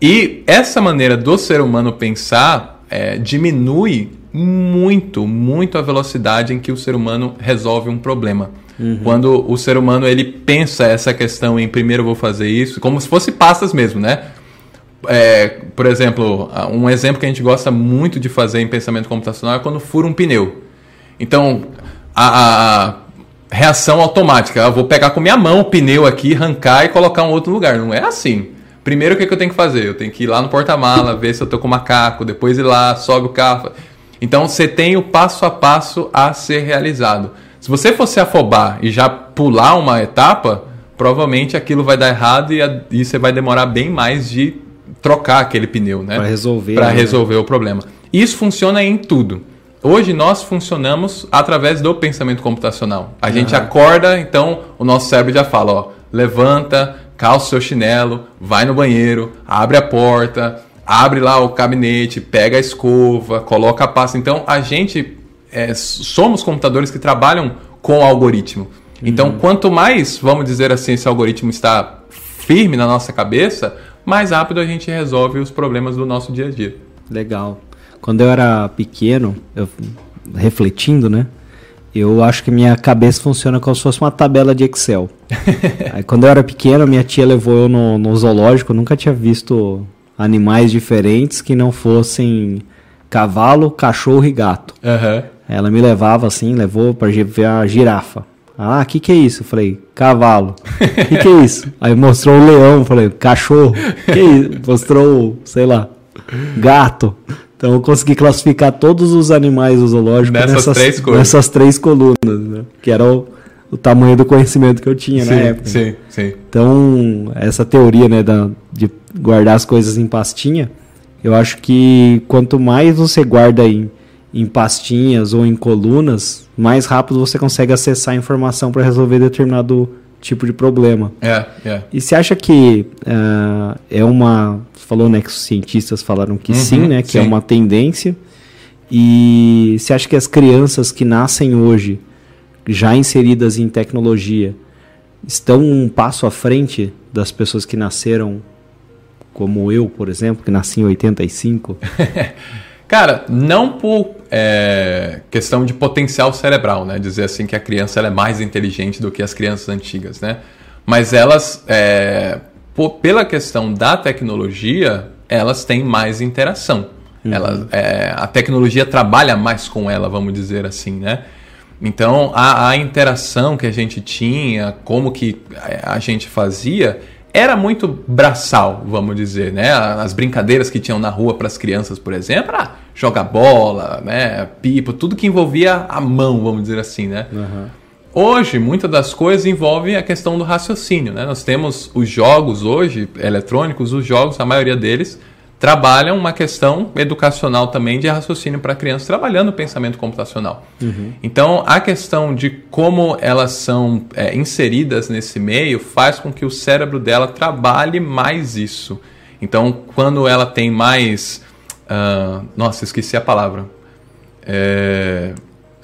E essa maneira do ser humano pensar é, diminui muito, muito a velocidade em que o ser humano resolve um problema. Quando o ser humano ele pensa essa questão em primeiro eu vou fazer isso, como se fosse pastas mesmo, né? É, por exemplo, um exemplo que a gente gosta muito de fazer em pensamento computacional é quando fura um pneu. Então, a, a reação automática, eu vou pegar com minha mão o pneu aqui, arrancar e colocar em outro lugar. Não é assim. Primeiro, o que, que eu tenho que fazer? Eu tenho que ir lá no porta-mala, ver se eu tô com macaco, depois ir lá, sobe o carro. Então, você tem o passo a passo a ser realizado. Se você for se afobar e já pular uma etapa, provavelmente aquilo vai dar errado e, a, e você vai demorar bem mais de trocar aquele pneu, né? Para resolver. Para né? resolver o problema. Isso funciona em tudo. Hoje nós funcionamos através do pensamento computacional. A gente acorda, então o nosso cérebro já fala, ó, levanta, calça seu chinelo, vai no banheiro, abre a porta, abre lá o gabinete, pega a escova, coloca a pasta. Então a gente é, somos computadores que trabalham com o algoritmo. Então quanto mais, vamos dizer assim, esse algoritmo está firme na nossa cabeça, mais rápido a gente resolve os problemas do nosso dia a dia. Legal. Quando eu era pequeno, eu, refletindo, né? Eu acho que minha cabeça funciona como se fosse uma tabela de Excel. Aí, quando eu era pequeno, minha tia levou eu no, no zoológico. Eu nunca tinha visto animais diferentes que não fossem cavalo, cachorro e gato. Uhum. Ela me levava assim, levou para ver a girafa. Ah, o que, que é isso? Eu falei, cavalo. O que, que é isso? Aí mostrou o leão. Falei, cachorro. Que é isso? Mostrou, sei lá, gato. Então eu consegui classificar todos os animais do zoológico Nessas nessas, três nessas três colunas, né? Que era o, o tamanho do conhecimento que eu tinha na Sim, época. sim, sim. Então, essa teoria né, da, de guardar as coisas em pastinha, eu acho que quanto mais você guarda em, em pastinhas ou em colunas, mais rápido você consegue acessar a informação para resolver determinado tipo de problema. É, é. E você acha que ah, é uma. Falou né, que os cientistas falaram que Uhum, sim, né? Que é sim. uma tendência. E você acha que as crianças que nascem hoje, já inseridas em tecnologia, estão um passo à frente das pessoas que nasceram, como eu, por exemplo, que nasci em 85? Cara, não por é, questão de potencial cerebral, né? Dizer assim que a criança ela é mais inteligente do que as crianças antigas, né? Mas elas, é, por- pela questão da tecnologia, elas têm mais interação. Elas, é, a tecnologia trabalha mais com ela, vamos dizer assim, né? Então, a, a interação que a gente tinha, como que a gente fazia, era muito braçal, vamos dizer, né? As brincadeiras que tinham na rua para as crianças, por exemplo, era jogar bola, né? Pipa, tudo que envolvia a mão, vamos dizer assim, né? Hoje, muitas das coisas envolvem a questão do raciocínio, né? Nós temos os jogos hoje, eletrônicos, os jogos, a maioria deles trabalham uma questão educacional também de raciocínio para crianças, trabalhando o pensamento computacional. Então, a questão de como elas são é, inseridas nesse meio faz com que o cérebro dela trabalhe mais isso. Então, quando ela tem mais. Uh, nossa, esqueci a palavra. É...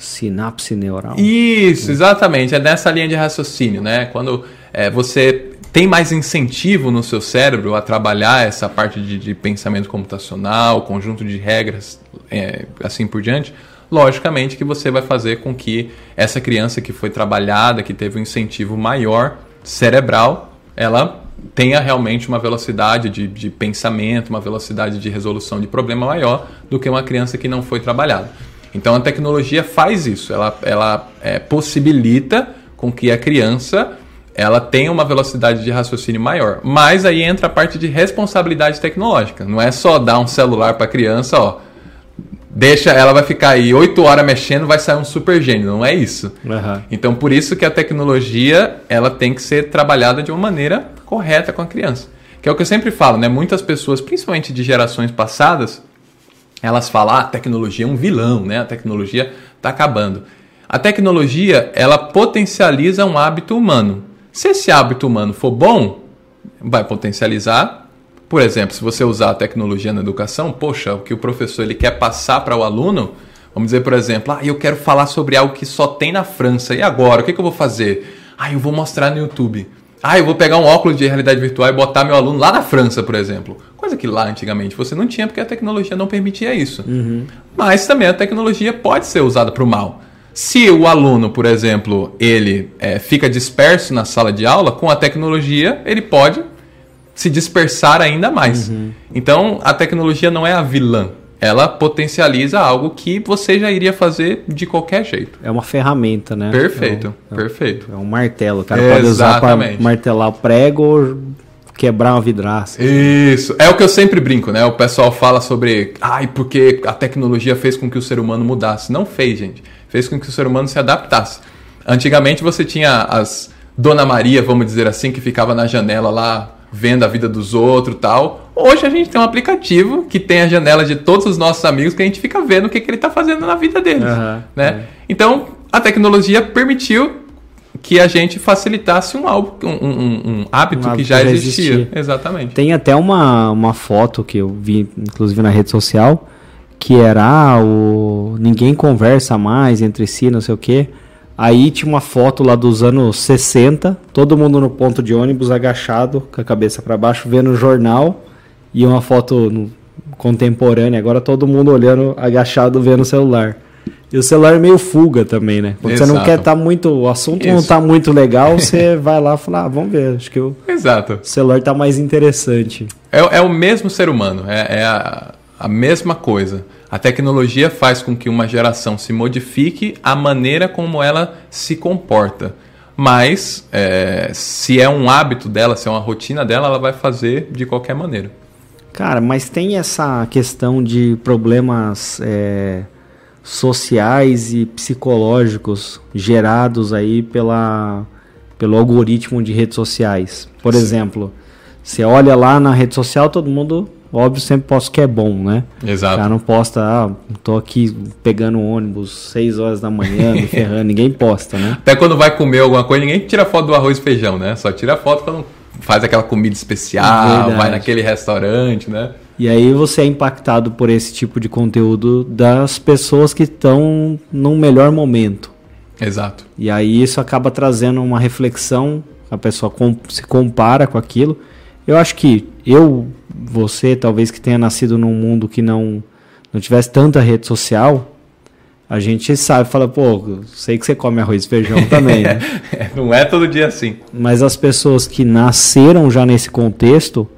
Sinapse neural. Isso, exatamente. É nessa linha de raciocínio, né? Quando é, você tem mais incentivo no seu cérebro a trabalhar essa parte de, de pensamento computacional, conjunto de regras, é, assim por diante, logicamente que você vai fazer com que essa criança que foi trabalhada, que teve um incentivo maior cerebral, ela tenha realmente uma velocidade de, de pensamento, uma velocidade de resolução de problema maior do que uma criança que não foi trabalhada. Então a tecnologia faz isso, ela, ela é, possibilita com que a criança ela tenha uma velocidade de raciocínio maior. Mas aí entra a parte de responsabilidade tecnológica. Não é só dar um celular para a criança, ó, deixa, ela vai ficar aí oito horas mexendo, vai sair um super gênio. Não é isso. Uhum. Então por isso que a tecnologia ela tem que ser trabalhada de uma maneira correta com a criança. Que é o que eu sempre falo, né? Muitas pessoas, principalmente de gerações passadas, elas falam, ah, a tecnologia é um vilão, né? A tecnologia está acabando. A tecnologia, ela potencializa um hábito humano. Se esse hábito humano for bom, vai potencializar. Por exemplo, se você usar a tecnologia na educação, poxa, o que o professor ele quer passar para o aluno, vamos dizer, por exemplo, ah, eu quero falar sobre algo que só tem na França. E agora, o que, que eu vou fazer? Ah, eu vou mostrar no YouTube. Ah, eu vou pegar um óculos de realidade virtual e botar meu aluno lá na França, por exemplo. Coisa que lá antigamente você não tinha porque a tecnologia não permitia isso. Uhum. Mas também a tecnologia pode ser usada para o mal. Se o aluno, por exemplo, ele é, fica disperso na sala de aula, com a tecnologia ele pode se dispersar ainda mais. Uhum. Então a tecnologia não é a vilã ela potencializa algo que você já iria fazer de qualquer jeito. É uma ferramenta, né? Perfeito, é um, perfeito. É um martelo. O cara é, pode usar para martelar o prego ou quebrar uma vidraça. Isso. É o que eu sempre brinco, né? O pessoal fala sobre, ai, porque a tecnologia fez com que o ser humano mudasse. Não fez, gente. Fez com que o ser humano se adaptasse. Antigamente você tinha as Dona Maria, vamos dizer assim, que ficava na janela lá vendo a vida dos outros tal. Hoje a gente tem um aplicativo que tem a janela de todos os nossos amigos que a gente fica vendo o que, que ele está fazendo na vida deles. Uhum, né? É. Então, a tecnologia permitiu que a gente facilitasse um, um, um, um hábito um que já existia. existia. Exatamente. Tem até uma, uma foto que eu vi, inclusive na rede social, que era ah, o ninguém conversa mais entre si, não sei o quê. Aí tinha uma foto lá dos anos 60, todo mundo no ponto de ônibus agachado, com a cabeça para baixo, vendo o jornal, e uma foto no, contemporânea, agora todo mundo olhando agachado vendo o celular. E o celular é meio fuga também, né? Quando Exato. você não quer estar tá muito. O assunto Isso. não está muito legal, você vai lá e fala, ah, vamos ver. Acho que o Exato. celular está mais interessante. É, é, o mesmo ser humano, é, é a, a mesma coisa. A tecnologia faz com que uma geração se modifique a maneira como ela se comporta. Mas, é, se é um hábito dela, se é uma rotina dela, ela vai fazer de qualquer maneira. Cara, mas tem essa questão de problemas é, sociais e psicológicos gerados aí pela, pelo algoritmo de redes sociais. Por Sim. exemplo, você olha lá na rede social, todo mundo óbvio, sempre posto que é bom, né? Exato. Cara não posta, ah, tô aqui pegando um ônibus 6 horas da manhã, me ferrando, ninguém posta, né? Até quando vai comer alguma coisa, ninguém tira foto do arroz e feijão, né? Só tira foto quando faz aquela comida especial, Verdade. vai naquele restaurante, né? E aí você é impactado por esse tipo de conteúdo das pessoas que estão num melhor momento. Exato. E aí isso acaba trazendo uma reflexão, a pessoa se compara com aquilo. Eu acho que eu você, talvez que tenha nascido num mundo que não, não tivesse tanta rede social, a gente sabe, fala, pô, sei que você come arroz e feijão também, né? não é todo dia assim. Mas as pessoas que nasceram já nesse contexto,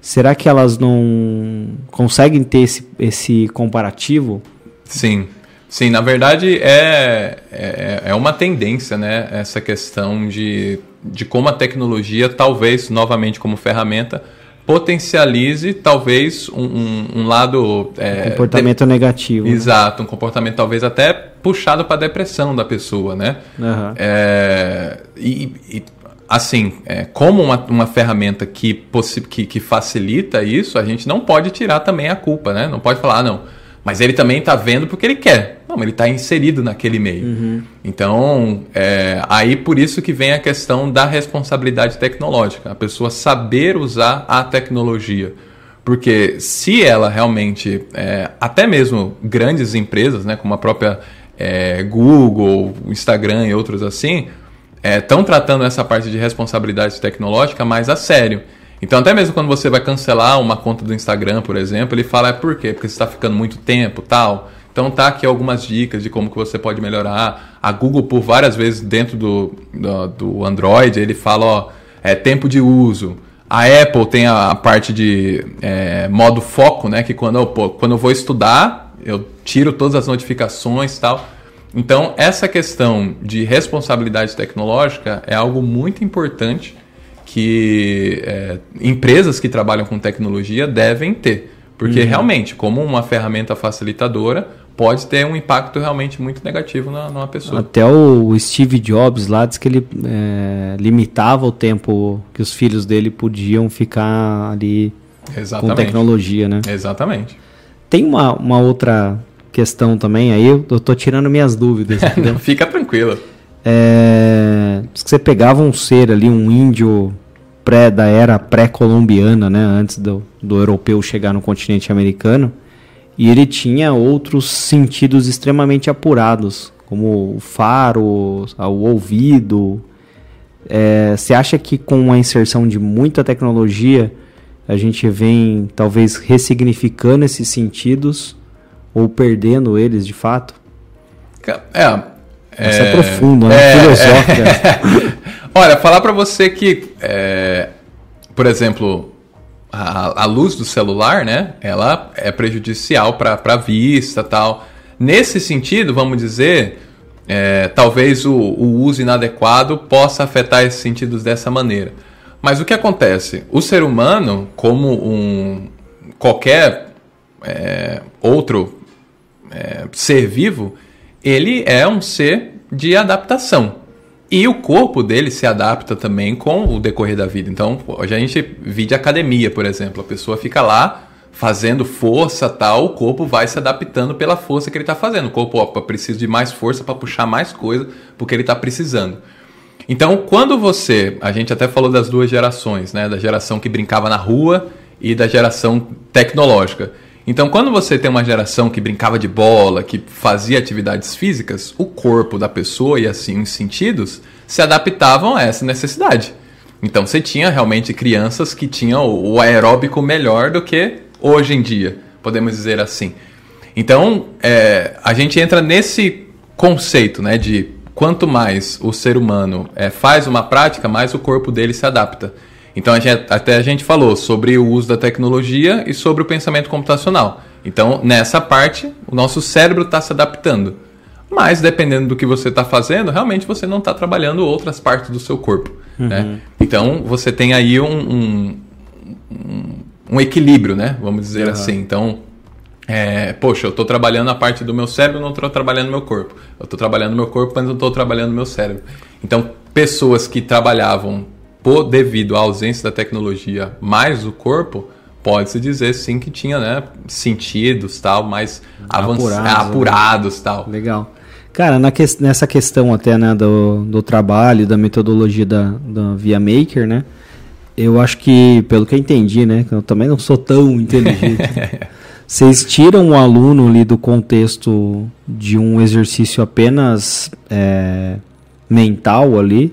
será que elas não conseguem ter esse, esse comparativo? Sim. Sim, na verdade é, é, é uma tendência, né? Essa questão de, de como a tecnologia, talvez, novamente como ferramenta, potencialize talvez um, um, um lado é, comportamento de... negativo né? exato um comportamento talvez até puxado para a depressão da pessoa né uhum. é, e, e, assim é, como uma, uma ferramenta que, que, que facilita isso a gente não pode tirar também a culpa né não pode falar ah, não mas ele também está vendo porque ele quer. Não, ele está inserido naquele meio. Uhum. Então, é, aí por isso que vem a questão da responsabilidade tecnológica. A pessoa saber usar a tecnologia. Porque se ela realmente, é, até mesmo grandes empresas, né, como a própria é, Google, Instagram e outros assim, estão é, tratando essa parte de responsabilidade tecnológica mais a sério. Então, até mesmo quando você vai cancelar uma conta do Instagram, por exemplo, ele fala é por quê? Porque você está ficando muito tempo, tal. Então tá aqui algumas dicas de como que você pode melhorar. A Google, por várias vezes dentro do, do, do Android, ele fala, ó, é tempo de uso. A Apple tem a parte de é, modo foco, né? Que quando eu, pô, quando eu vou estudar, eu tiro todas as notificações e tal. Então, essa questão de responsabilidade tecnológica é algo muito importante que é, empresas que trabalham com tecnologia devem ter. Porque uhum. realmente, como uma ferramenta facilitadora, pode ter um impacto realmente muito negativo na, numa pessoa. Até o Steve Jobs lá disse que ele é, limitava o tempo que os filhos dele podiam ficar ali Exatamente. com tecnologia, né? Exatamente. Tem uma, uma outra questão também, aí eu, tô tirando minhas dúvidas. Né? Fica tranquilo. É, diz que você pegava um ser ali, um índio pré da era pré-colombiana, né, antes do, do europeu chegar no continente americano, e ele tinha outros sentidos extremamente apurados, como o faro, o ouvido. É, você acha que com a inserção de muita tecnologia a gente vem talvez ressignificando esses sentidos ou perdendo eles de fato? É, é, Isso é profundo, né? É, Filosófica. É. Olha, falar para você que, é, por exemplo, a, a, luz do celular, né? Ela é prejudicial para a vista tal. Nesse sentido, vamos dizer, é, talvez o, o uso inadequado possa afetar esses sentidos dessa maneira. Mas o que acontece? O ser humano, como um qualquer é, outro é, ser vivo, ele é um ser de adaptação. E o corpo dele se adapta também com o decorrer da vida. Então, hoje a gente vive de academia, por exemplo. A pessoa fica lá fazendo força tal, o corpo vai se adaptando pela força que ele está fazendo. O corpo opa, precisa de mais força para puxar mais coisa porque ele está precisando. Então, quando você, a gente até falou das duas gerações, né, da geração que brincava na rua e da geração tecnológica. Então, quando você tem uma geração que brincava de bola, que fazia atividades físicas, o corpo da pessoa e assim os sentidos se adaptavam a essa necessidade. Então, você tinha realmente crianças que tinham o aeróbico melhor do que hoje em dia, podemos dizer assim. Então, é, a gente entra nesse conceito né, de quanto mais o ser humano é, faz uma prática, mais o corpo dele se adapta. Então a gente, até a gente falou sobre o uso da tecnologia e sobre o pensamento computacional. Então nessa parte o nosso cérebro está se adaptando. Mas dependendo do que você está fazendo, realmente você não está trabalhando outras partes do seu corpo. Uhum. Né? Então você tem aí um, um, um, um equilíbrio, né? Vamos dizer uhum. assim. Então é, poxa, eu estou trabalhando a parte do meu cérebro, não estou trabalhando meu corpo. Eu estou trabalhando meu corpo, mas não estou trabalhando meu cérebro. Então, pessoas que trabalhavam por devido à ausência da tecnologia mais o corpo, pode-se dizer sim que tinha né, sentidos tal, mais apurados, avançados, né? apurados tal. Legal. Cara, que, nessa questão até né, do, do trabalho, da metodologia da, da Via Maker, né? Eu acho que, pelo que eu entendi, né? Eu também não sou tão inteligente. vocês tiram o aluno ali do contexto de um exercício apenas é, mental ali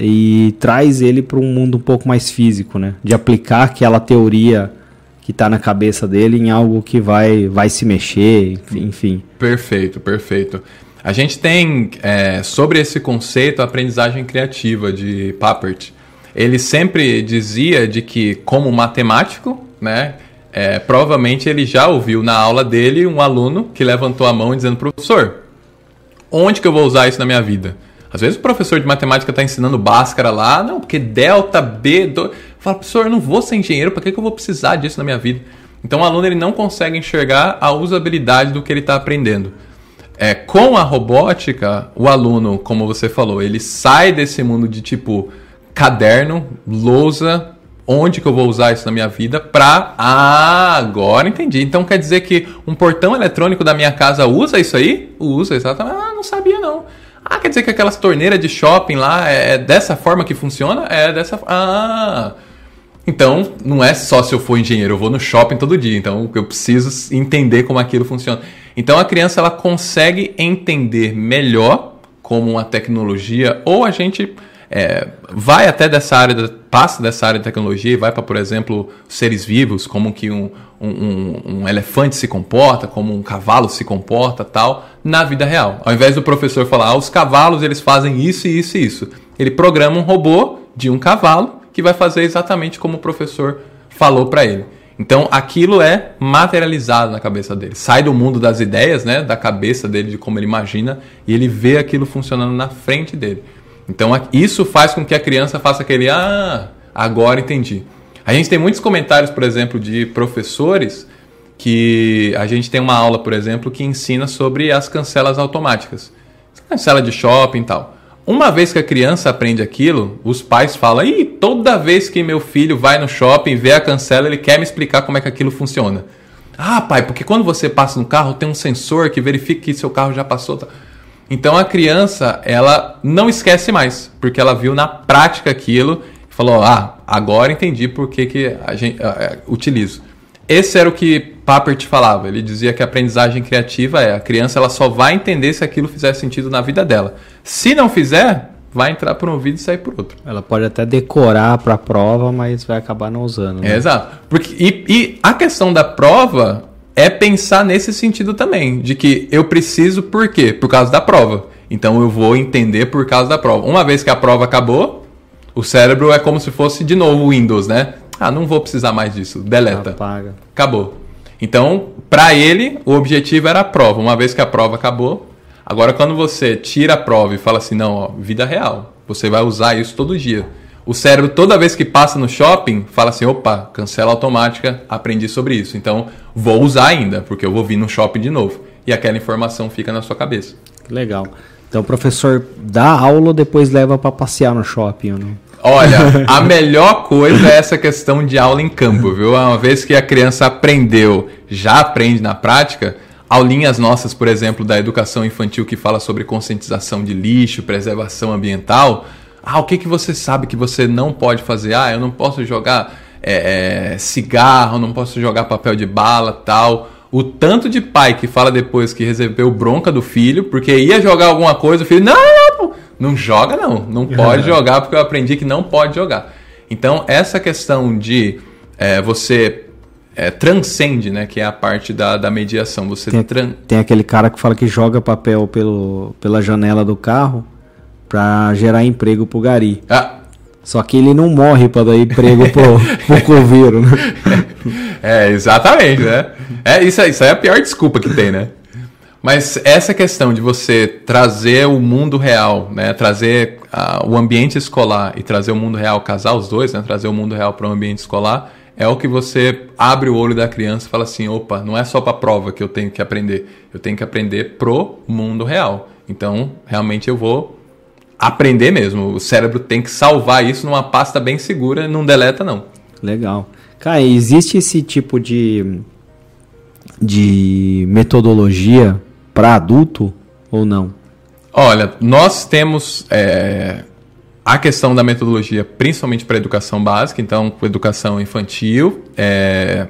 e traz ele para um mundo um pouco mais físico, né? De aplicar aquela teoria que está na cabeça dele em algo que vai, vai se mexer, enfim. Perfeito, perfeito. A gente tem é, sobre esse conceito a aprendizagem criativa de Papert. Ele sempre dizia de que, como matemático, né, é, provavelmente ele já ouviu na aula dele um aluno que levantou a mão dizendo: professor, onde que eu vou usar isso na minha vida? Às vezes o professor de matemática está ensinando Bhaskara lá, não, porque delta, B, do... fala, professor, eu não vou ser engenheiro, para que, que eu vou precisar disso na minha vida? Então o aluno ele não consegue enxergar a usabilidade do que ele está aprendendo. É, com a robótica, o aluno, como você falou, ele sai desse mundo de tipo caderno, lousa, onde que eu vou usar isso na minha vida para ah, agora entendi. Então quer dizer que um portão eletrônico da minha casa usa isso aí? Usa, exatamente. Ah, não sabia não. Ah, quer dizer que aquelas torneiras de shopping lá é, é dessa forma que funciona? É dessa Ah. Então, não é só se eu for engenheiro, eu vou no shopping todo dia. Então, eu preciso entender como aquilo funciona. Então, a criança ela consegue entender melhor como uma tecnologia, ou a gente é, vai até dessa área, passa dessa área de tecnologia e vai para, por exemplo, seres vivos, como que um, um, um, elefante se comporta, como um cavalo se comporta, tal, na vida real. Ao invés do professor falar, ah, os cavalos eles fazem isso isso e isso, ele programa um robô de um cavalo que vai fazer exatamente como o professor falou para ele. Então aquilo é materializado na cabeça dele. Sai do mundo das ideias, né, da cabeça dele, de como ele imagina, e ele vê aquilo funcionando na frente dele. Então isso faz com que a criança faça aquele ah, agora entendi. A gente tem muitos comentários, por exemplo, de professores que a gente tem uma aula, por exemplo, que ensina sobre as cancelas automáticas. Cancela de shopping e tal. Uma vez que a criança aprende aquilo, os pais falam: "E toda vez que meu filho vai no shopping, vê a cancela, ele quer me explicar como é que aquilo funciona". Ah, pai, porque quando você passa no carro, tem um sensor que verifica que seu carro já passou. Tá? Então a criança, ela não esquece mais, porque ela viu na prática aquilo e falou: "Ah, agora entendi por que, que a gente uh, utilizo". Esse era o que Papert falava. Ele dizia que a aprendizagem criativa é a criança ela só vai entender se aquilo fizer sentido na vida dela. Se não fizer, vai entrar por um ouvido e sair por outro. Ela pode até decorar para a prova, mas vai acabar não usando. Né? É, exato. Porque, e, e a questão da prova é pensar nesse sentido também, de que eu preciso por quê? Por causa da prova. Então eu vou entender por causa da prova. Uma vez que a prova acabou, o cérebro é como se fosse de novo o Windows, né? Ah, não vou precisar mais disso. Deleta. Apaga. Acabou. Então, para ele, o objetivo era a prova. Uma vez que a prova acabou, agora quando você tira a prova e fala assim, não, ó, vida real, você vai usar isso todo dia. O cérebro, toda vez que passa no shopping, fala assim: opa, cancela automática, aprendi sobre isso. Então, vou usar ainda, porque eu vou vir no shopping de novo. E aquela informação fica na sua cabeça. Legal. Então, o professor dá aula depois leva para passear no shopping, não? Olha, a melhor coisa é essa questão de aula em campo, viu? Uma vez que a criança aprendeu, já aprende na prática, aulinhas nossas, por exemplo, da educação infantil que fala sobre conscientização de lixo, preservação ambiental, ah, o que, que você sabe que você não pode fazer? Ah, eu não posso jogar é, é, cigarro, não posso jogar papel de bala, tal. O tanto de pai que fala depois que recebeu bronca do filho porque ia jogar alguma coisa, o filho, não, não, não, não joga não, não pode jogar porque eu aprendi que não pode jogar. Então, essa questão de é, você é, transcende, né? Que é a parte da, da mediação. Você tem, tran... tem aquele cara que fala que joga papel pelo, pela janela do carro para gerar emprego pro gari. Ah. Só que ele não morre para dar emprego pro, pro coveiro, né? É, exatamente, né? É, isso, isso é a pior desculpa que tem, né? Mas essa questão de você trazer o mundo real, né? Trazer uh, o ambiente escolar e trazer o mundo real, casar os dois, né? Trazer o mundo real para o ambiente escolar, é o que você abre o olho da criança e fala assim, opa, não é só para prova que eu tenho que aprender, eu tenho que aprender pro mundo real. Então, realmente eu vou aprender mesmo. O cérebro tem que salvar isso numa pasta bem segura, não deleta não. Legal. Cara, existe esse tipo de de metodologia para adulto ou não? Olha, nós temos é, a questão da metodologia principalmente para educação básica, então educação infantil, é,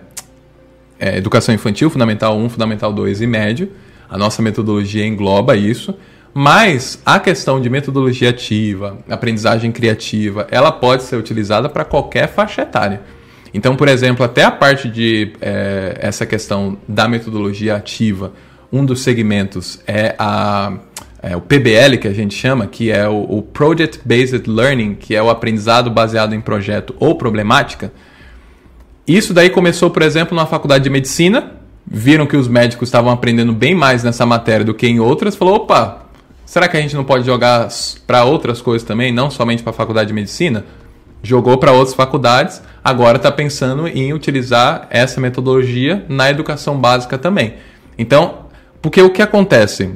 é, educação infantil, fundamental 1, fundamental 2 e médio. A nossa metodologia engloba isso. Mas a questão de metodologia ativa, aprendizagem criativa, ela pode ser utilizada para qualquer faixa etária. Então, por exemplo, até a parte de é, essa questão da metodologia ativa, um dos segmentos é, a, é, o PBL, que a gente chama, que é o, o Project Based Learning, que é o aprendizado baseado em projeto ou problemática. Isso daí começou, por exemplo, na faculdade de medicina, viram que os médicos estavam aprendendo bem mais nessa matéria do que em outras, falou, opa, Será que a gente não pode jogar para outras coisas também, não somente para a faculdade de medicina? Jogou para outras faculdades, agora está pensando em utilizar essa metodologia na educação básica também. Então, porque o que acontece?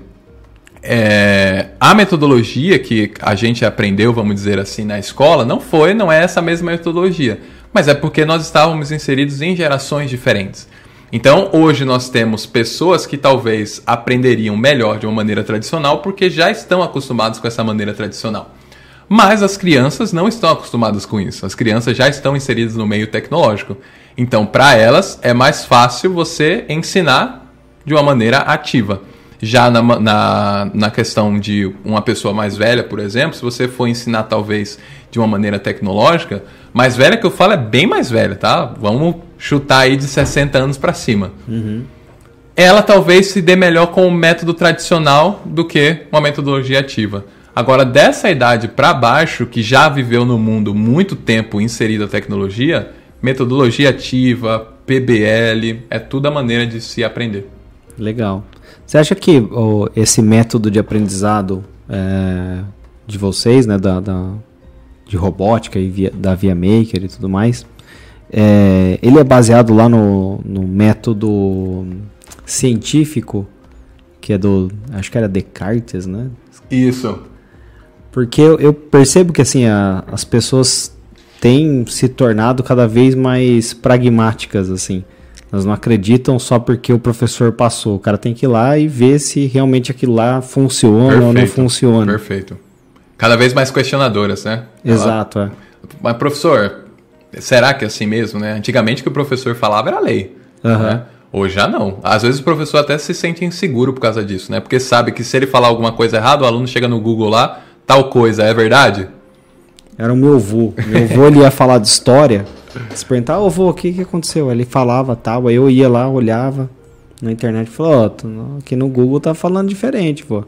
É, a metodologia que a gente aprendeu, vamos dizer assim, na escola, não foi, não é essa mesma metodologia. Mas é porque nós estávamos inseridos em gerações diferentes. Então, hoje nós temos pessoas que talvez aprenderiam melhor de uma maneira tradicional porque já estão acostumados com essa maneira tradicional. Mas as crianças não estão acostumadas com isso. As crianças já estão inseridas no meio tecnológico. Então, para elas, é mais fácil você ensinar de uma maneira ativa. Já na, na, na, questão de uma pessoa mais velha, por exemplo, se você for ensinar talvez de uma maneira tecnológica, mais velha que eu falo é bem mais velha, tá? Vamos chutar aí de 60 anos para cima. Uhum. Ela talvez se dê melhor com o método tradicional do que uma metodologia ativa. Agora, dessa idade para baixo, que já viveu no mundo muito tempo inserido a tecnologia, metodologia ativa, PBL, é tudo a maneira de se aprender. Legal. Você acha que oh, esse método de aprendizado é, de vocês, né, da, da, de robótica e via, da Via Maker e tudo mais, é, ele é baseado lá no, no método científico que é do, acho que era Descartes, né? Isso. Porque eu, eu percebo que assim a, as pessoas têm se tornado cada vez mais pragmáticas assim. Elas não acreditam só porque o professor passou. O cara tem que ir lá e ver se realmente aquilo lá funciona Perfeito. ou não funciona. Perfeito. Cada vez mais questionadoras, né? Exato, Ela... é. Mas, professor, será que é assim mesmo, né? Antigamente o que o professor falava era lei. Uhum. Né? Hoje já não. Às vezes o professor até se sente inseguro por causa disso, né? Porque sabe que se ele falar alguma coisa errada, o aluno chega no Google lá, tal coisa, é verdade? Era o meu avô. Meu avô ele ia falar de história. Se perguntar, ô avô, o que, que aconteceu? Ele falava tal, aí eu ia lá, olhava na internet e falou, ó, oh, aqui no Google tá falando diferente, pô.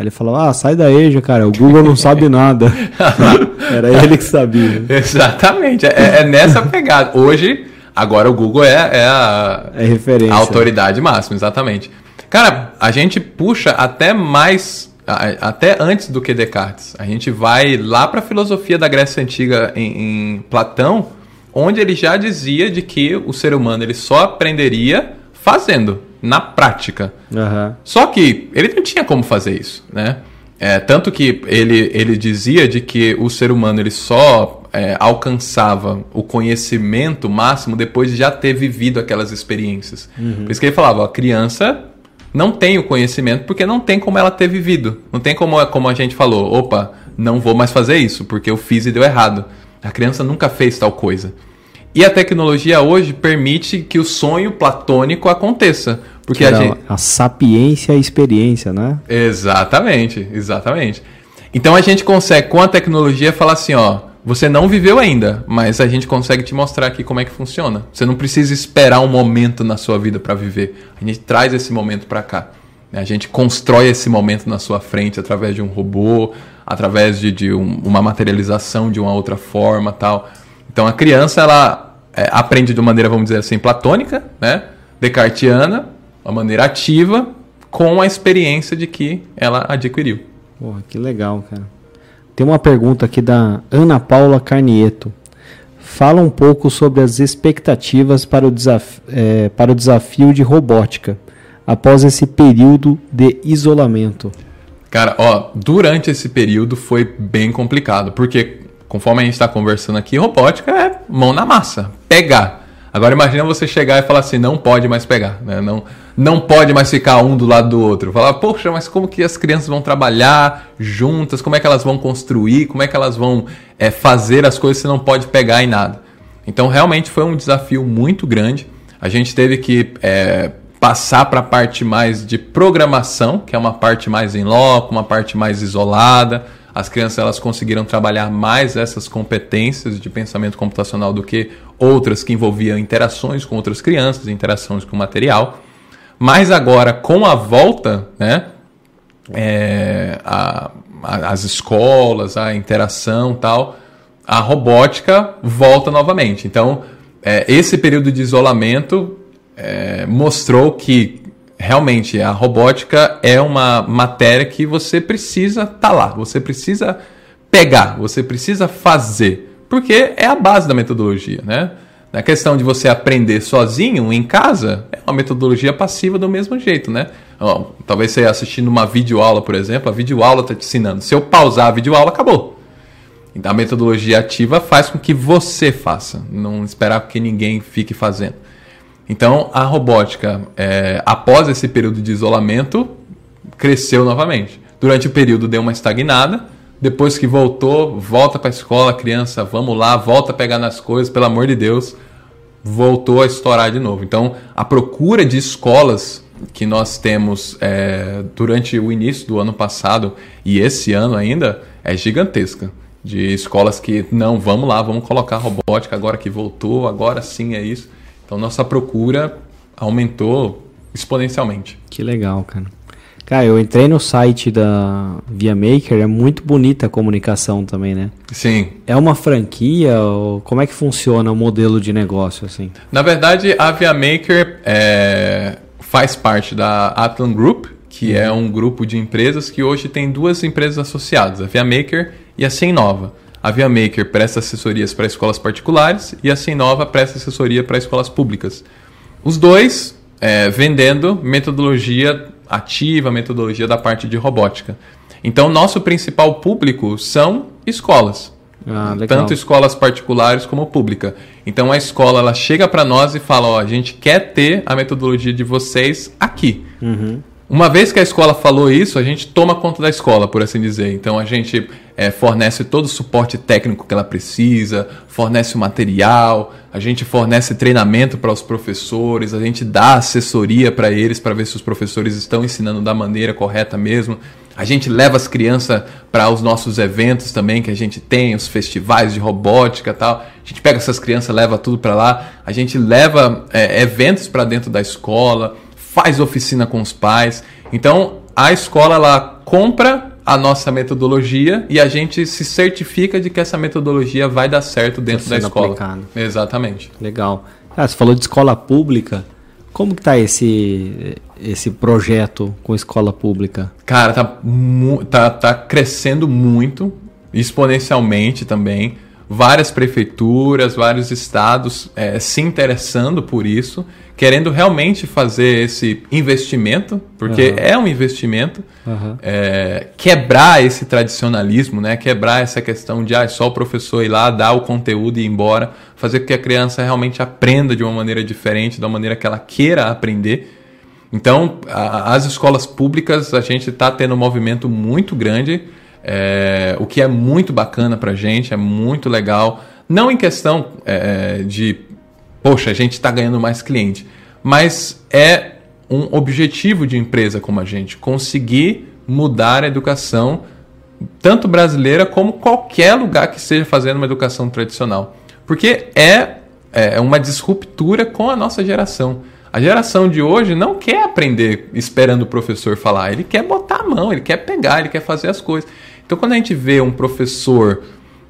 Aí ele falou, ah, sai daí, cara, o Google não sabe nada. Era ele que sabia. Exatamente, é, é, nessa pegada. Hoje, agora o Google é, é a, é referência. a autoridade máxima, exatamente. Cara, a gente puxa até mais até antes do que Descartes. A gente vai lá para a filosofia da Grécia Antiga em, em, Platão, onde ele já dizia de que o ser humano ele só aprenderia fazendo, na prática. Uhum. Só que ele não tinha como fazer isso, né? É, tanto que ele, ele dizia de que o ser humano ele só é, alcançava o conhecimento máximo depois de já ter vivido aquelas experiências. Uhum. Por isso que ele falava, a criança não tem o conhecimento porque não tem como ela ter vivido. Não tem como, como a gente falou, opa, não vou mais fazer isso porque eu fiz e deu errado. A criança nunca fez tal coisa. E a tecnologia hoje permite que o sonho platônico aconteça. Porque a, gente... a sapiência e a experiência, né? Exatamente, exatamente. Então a gente consegue, com a tecnologia, falar assim, ó, você não viveu ainda, mas a gente consegue te mostrar aqui como é que funciona. Você não precisa esperar um momento na sua vida para viver. A gente traz esse momento para cá. A gente constrói esse momento na sua frente através de um robô, através de, de um, uma materialização de uma outra forma, tal. Então a criança ela é, aprende de uma maneira, vamos dizer assim, platônica, né? Descartiana, uma maneira ativa, com a experiência de que ela adquiriu. Porra, que legal, cara. Tem uma pergunta aqui da Ana Paula Carnieto. Fala um pouco sobre as expectativas para o, desaf é, para o desafio de robótica após esse período de isolamento. Cara, ó, durante esse período foi bem complicado, porque conforme a gente está conversando aqui, robótica é mão na massa, pegar. Agora imagina você chegar e falar assim, não pode mais pegar, né? não, não pode mais ficar um do lado do outro. Falar, poxa, mas como que as crianças vão trabalhar juntas? Como é que elas vão construir? Como é que elas vão é, fazer as coisas se não pode pegar em nada? Então realmente foi um desafio muito grande. A gente teve que é, passar para a parte mais de programação, que é uma parte mais em loco, uma parte mais isolada as crianças elas conseguiram trabalhar mais essas competências de pensamento computacional do que outras que envolviam interações com outras crianças, interações com material. Mas agora, com a volta, né, é, a, a, as escolas, a interação tal, a robótica volta novamente. Então, é, esse período de isolamento é, mostrou que realmente a robótica é uma matéria que você precisa estar tá lá, você precisa pegar, você precisa fazer, porque é a base da metodologia, né? Na questão de você aprender sozinho em casa, é uma metodologia passiva do mesmo jeito, né? Talvez você assistindo uma videoaula, por exemplo, a videoaula está te ensinando. Se eu pausar a videoaula, acabou. Então a metodologia ativa faz com que você faça, não esperar que ninguém fique fazendo. Então, a robótica, é, após esse período de isolamento, cresceu novamente. Durante o período deu uma estagnada, Depois que voltou, volta para a escola, criança, vamos lá, volta a pegar nas coisas, pelo amor de Deus, voltou a estourar de novo. Então, a procura de escolas que nós temos é, durante o início do ano passado e esse ano ainda é gigantesca. De escolas que, não, vamos lá, vamos colocar robótica agora que voltou, agora sim é isso. Então, nossa procura aumentou exponencialmente. Que legal, cara. Cara, eu entrei no site da Via Maker, é muito bonita a comunicação também, né? Sim. É uma franquia ou como é que funciona o modelo de negócio assim? Na verdade, a Via Maker é, faz parte da Atlan Group, que é um grupo de empresas que hoje tem duas empresas associadas, a Via Maker e a Nova. A Via Maker presta assessorias para escolas particulares e a Nova presta assessoria para escolas públicas. Os dois é, vendendo metodologia ativa, metodologia da parte de robótica. Então, nosso principal público são escolas. Ah, tanto escolas particulares como pública. Então a escola ela chega para nós e fala: ó, a gente quer ter a metodologia de vocês aqui. Uhum. Uma vez que a escola falou isso, a gente toma conta da escola, por assim dizer. Então a gente é, fornece todo o suporte técnico que ela precisa, fornece o material, a gente fornece treinamento para os professores, a gente dá assessoria para eles para ver se os professores estão ensinando da maneira correta mesmo. A gente leva as crianças para os nossos eventos também que a gente tem, os festivais de robótica tal. A gente pega essas crianças, leva tudo para lá. A gente leva é, eventos para dentro da escola faz oficina com os pais. Então, a escola ela compra a nossa metodologia e a gente se certifica de que essa metodologia vai dar certo dentro tá da escola. Aplicado. Exatamente. Legal. Ah, você falou de escola pública. Como que tá esse esse projeto com escola pública? Cara, tá, tá, tá crescendo muito, exponencialmente também. Várias prefeituras, vários estados é, se interessando por isso querendo realmente fazer esse investimento, porque uhum. é um investimento, uhum. é, quebrar esse tradicionalismo, né? quebrar essa questão de ah, só o professor ir lá, dar o conteúdo e ir embora, fazer com que a criança realmente aprenda de uma maneira diferente, da maneira que ela queira aprender. Então, a, as escolas públicas, a gente está tendo um movimento muito grande, é, o que é muito bacana para gente, é muito legal. Não em questão é, de poxa, a gente está ganhando mais cliente. Mas é um objetivo de empresa como a gente, conseguir mudar a educação, tanto brasileira como qualquer lugar que esteja fazendo uma educação tradicional. Porque é, é uma disruptura com a nossa geração. A geração de hoje não quer aprender esperando o professor falar, ele quer botar a mão, ele quer pegar, ele quer fazer as coisas. Então, quando a gente vê um professor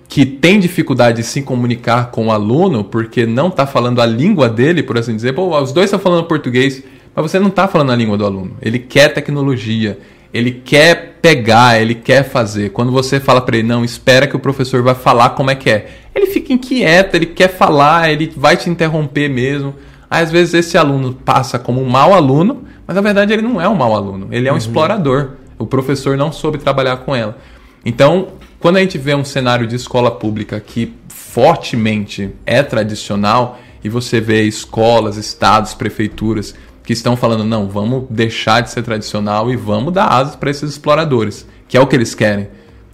que tem dificuldade de se comunicar com o aluno porque não está falando a língua dele, por assim dizer, pô, os dois estão falando português, mas você não está falando a língua do aluno. Ele quer tecnologia, ele quer pegar, ele quer fazer. Quando você fala para ele, não, espera que o professor vai falar como é que é, ele fica inquieto, ele quer falar, ele vai te interromper mesmo. Aí, às vezes esse aluno passa como um mau aluno, mas na verdade ele não é um mau aluno, ele é um uhum. explorador. O professor não soube trabalhar com ela. Então, quando a gente vê um cenário de escola pública que fortemente é tradicional e você vê escolas, estados, prefeituras que estão falando não, vamos deixar de ser tradicional e vamos dar asas para esses exploradores, que é o que eles querem.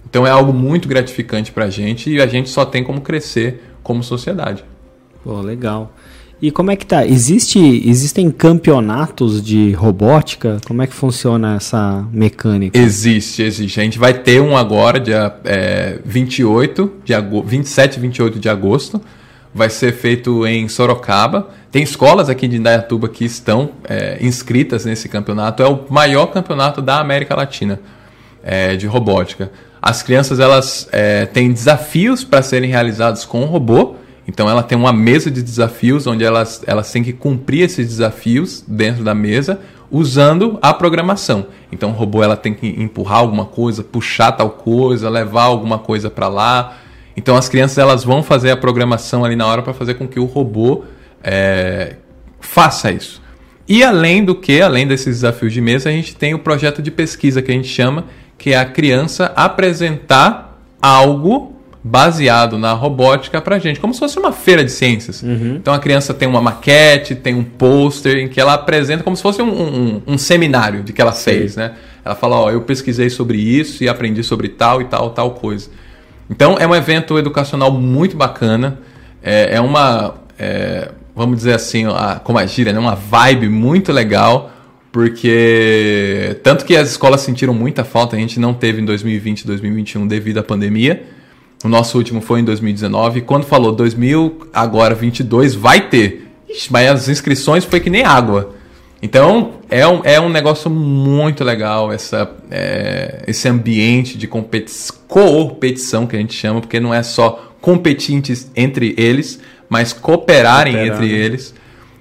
Então é algo muito gratificante para a gente e a gente só tem como crescer como sociedade. Pô, legal. E como é que tá? Existe, existem campeonatos de robótica? Como é que funciona essa mecânica? Existe, existe. A gente vai ter um agora, dia é, 28 de agosto, 27 e 28 de agosto. Vai ser feito em Sorocaba. Tem escolas aqui de Indaiatuba que estão é, inscritas nesse campeonato. É o maior campeonato da América Latina é, de robótica. As crianças elas é, têm desafios para serem realizados com o robô então ela tem uma mesa de desafios onde elas, elas têm que cumprir esses desafios dentro da mesa usando a programação. Então o robô ela tem que empurrar alguma coisa, puxar tal coisa, levar alguma coisa para lá. Então as crianças elas vão fazer a programação ali na hora para fazer com que o robô é, faça isso. E além do que, além desses desafios de mesa, a gente tem o projeto de pesquisa que a gente chama, que é a criança apresentar algo baseado na robótica para gente, como se fosse uma feira de ciências. Uhum. Então a criança tem uma maquete, tem um pôster em que ela apresenta como se fosse um, um, um seminário de que ela fez, Sim. né? ela fala, ó, eu pesquisei sobre isso e aprendi sobre tal e tal, tal coisa. Então é um evento educacional muito bacana, é, é uma, é, vamos dizer assim, a, como a gíria, né? uma vibe muito legal, porque tanto que as escolas sentiram muita falta, a gente não teve em 2020 2021 devido à pandemia. O nosso último foi em 2019. Quando falou 2000, agora 22, vai ter. Ixi, mas as inscrições foi que nem água. Então, é um, é um negócio muito legal essa, é, esse ambiente de competição que a gente chama, porque não é só competir entre eles, mas cooperarem Cooperar, entre eles.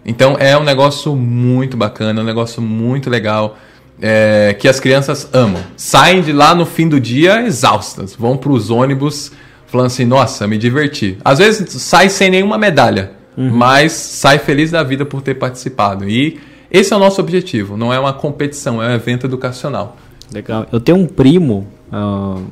Então, é um negócio muito bacana, um negócio muito legal. É, que as crianças amam. Saem de lá no fim do dia exaustas, vão para os ônibus falando assim: nossa, me diverti. Às vezes sai sem nenhuma medalha, uhum. mas sai feliz da vida por ter participado. E esse é o nosso objetivo, não é uma competição, é um evento educacional. Legal. Eu tenho um primo, uh,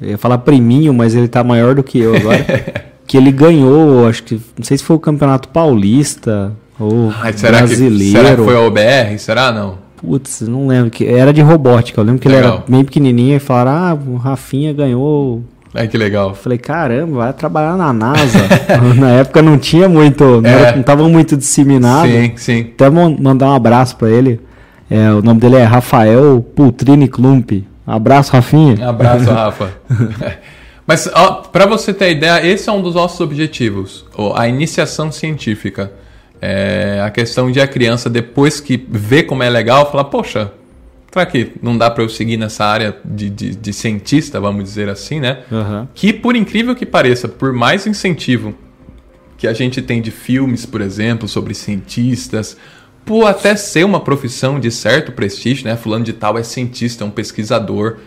eu ia falar priminho, mas ele está maior do que eu agora. que ele ganhou, acho que, não sei se foi o Campeonato Paulista ou Ai, será brasileiro. Que, será que foi o OBR? Será não? Putz, não lembro. que Era de robótica. Eu lembro que Legal. ele era bem pequenininho e falaram: Ah, o Rafinha ganhou Ai, que legal. Falei, caramba, vai trabalhar na NASA. na época não tinha muito, não, é. estava muito disseminado. Sim, sim. Até mandar um abraço para ele. É, o nome dele é Rafael Pultrini Klump. Abraço, Rafinha. Abraço, Rafa. Mas para você ter ideia, esse é um dos nossos objetivos, a iniciação científica. É a questão de a criança, depois que vê como é legal, falar, poxa, Será que não dá para eu seguir nessa área de, de, de, cientista, vamos dizer assim, né? Uhum. Que, por incrível que pareça, por mais incentivo que a gente tem de filmes, por exemplo, sobre cientistas, por até ser uma profissão de certo prestígio, né? Fulano de tal é cientista, é um pesquisador.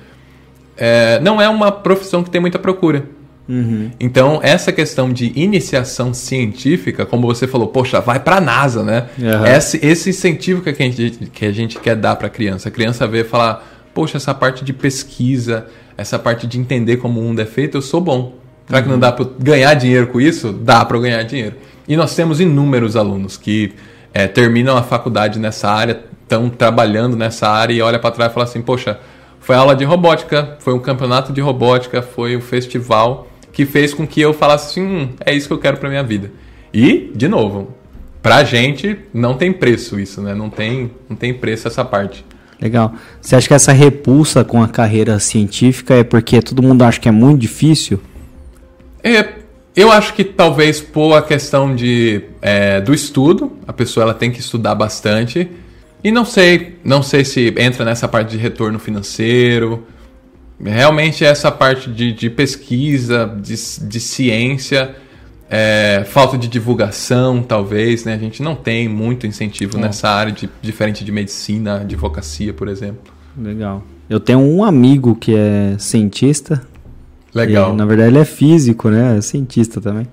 É, não é uma profissão que tem muita procura. Uhum. Então, essa questão de iniciação científica, como você falou, poxa, vai para a NASA, né? Uhum. Esse, esse incentivo que a, gente, que a gente quer dar para a criança. A criança vê e falar, poxa, essa parte de pesquisa, essa parte de entender como o mundo é feito, eu sou bom. Será uhum. que não dá para ganhar dinheiro com isso? Dá para ganhar dinheiro. E nós temos inúmeros alunos que é, terminam a faculdade nessa área, estão trabalhando nessa área e olha para trás e fala assim, poxa, foi aula de robótica, foi um campeonato de robótica, foi um festival que fez com que eu falasse assim, hum, é isso que eu quero para minha vida. E, de novo, pra gente não tem preço isso, né? Não tem, não tem preço essa parte. Legal. Você acha que essa repulsa com a carreira científica é porque todo mundo acha que é muito difícil? É, eu acho que talvez por a questão de, é, do estudo, a pessoa ela tem que estudar bastante. E não sei, não sei se entra nessa parte de retorno financeiro, realmente essa parte de, de pesquisa, de, de ciência, é, falta de divulgação, talvez, né? A gente não tem muito incentivo é. nessa área, de, diferente de medicina, advocacia, por exemplo. Legal. Eu tenho um amigo que é cientista. Legal. Na verdade, ele é físico, né? É cientista também.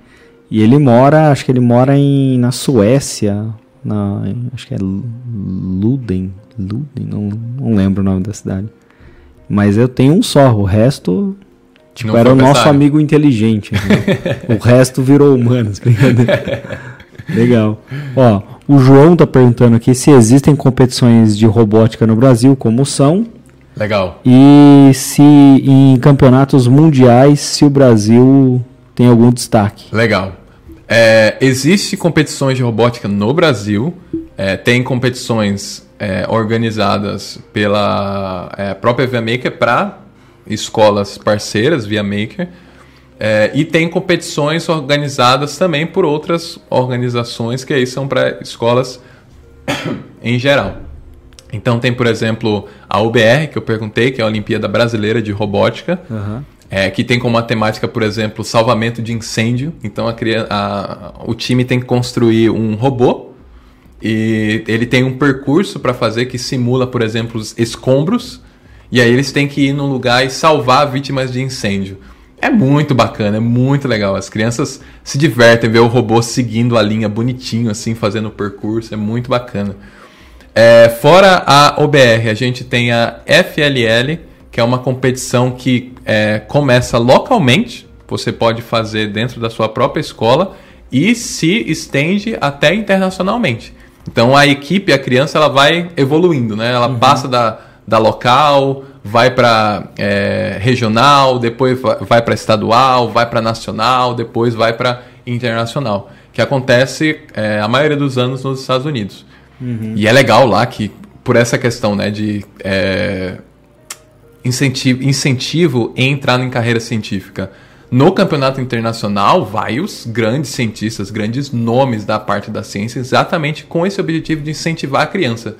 E ele mora, acho que ele mora em, na Suécia, na, acho que é Luden, Luden, não, não lembro o nome da cidade. Mas eu tenho um só, o resto tipo, Não era o nosso amigo inteligente. Né? o resto virou humanos, Legal. Ó, o João tá perguntando aqui se existem competições de robótica no Brasil, como são. Legal. E se em campeonatos mundiais, se o Brasil tem algum destaque. Legal. É, existe competições de robótica no Brasil. É, tem competições é, organizadas pela é, própria ViaMaker para escolas parceiras ViaMaker é, e tem competições organizadas também por outras organizações que aí são para escolas em geral. Então tem, por exemplo, a UBR, que eu perguntei, que é a Olimpíada Brasileira de Robótica, uhum. é, que tem como temática, por exemplo, salvamento de incêndio. Então a, a, o time tem que construir um robô e ele tem um percurso para fazer que simula, por exemplo, os escombros. E aí eles têm que ir num lugar e salvar vítimas de incêndio. É muito bacana, é muito legal. As crianças se divertem ver o robô seguindo a linha bonitinho, assim, fazendo o percurso. É muito bacana. É, fora a OBR, a gente tem a FLL, que é uma competição que é, começa localmente. Você pode fazer dentro da sua própria escola e se estende até internacionalmente. Então a equipe, a criança, ela vai evoluindo, né? Ela uhum. passa da, da local, vai para é, regional, depois vai para estadual, vai para nacional, depois vai para internacional, que acontece é, a maioria dos anos nos Estados Unidos. Uhum. E é legal lá que, por essa questão né, de é, incentivo, incentivo em entrar em carreira científica. No campeonato internacional, vai os grandes cientistas, grandes nomes da parte da ciência, exatamente com esse objetivo de incentivar a criança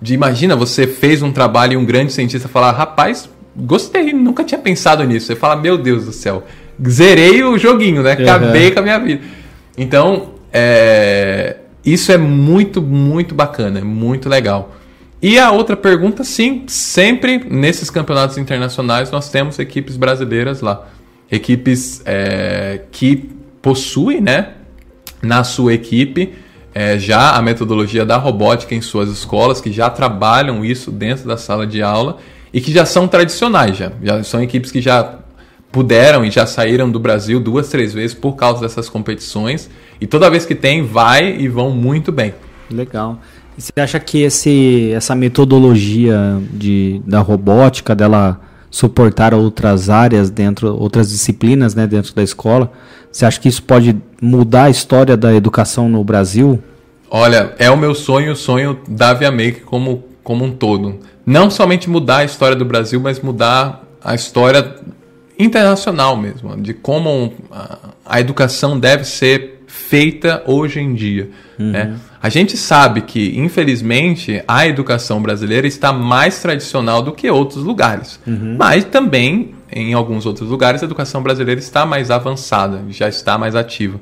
de imagina, você fez um trabalho e um grande cientista falar, rapaz, gostei, nunca tinha pensado nisso. Você fala, meu Deus do céu, zerei o joguinho, né? Acabei uhum. com a minha vida. Então, é, isso é muito, muito bacana, é muito legal. E a outra pergunta, sim, sempre nesses campeonatos internacionais nós temos equipes brasileiras lá. Equipes é, que possuem, né, na sua equipe é, já a metodologia da robótica em suas escolas, que já trabalham isso dentro da sala de aula e que já são tradicionais, já, já são equipes que já puderam e já saíram do Brasil duas, três vezes por causa dessas competições e toda vez que tem, vai e vão muito bem. Legal. Você acha que esse, essa metodologia de, da robótica, dela suportar outras áreas dentro, outras disciplinas né, dentro da escola, você acha que isso pode mudar a história da educação no Brasil? Olha, é o meu sonho, o sonho da Via Make como, como um todo. Não somente mudar a história do Brasil, mas mudar a história internacional mesmo, de como a educação deve ser feita hoje em dia. Uhum. Né? A gente sabe que, infelizmente, a educação brasileira está mais tradicional do que outros lugares. Uhum. Mas também em alguns outros lugares, a educação brasileira está mais avançada, já está mais ativa.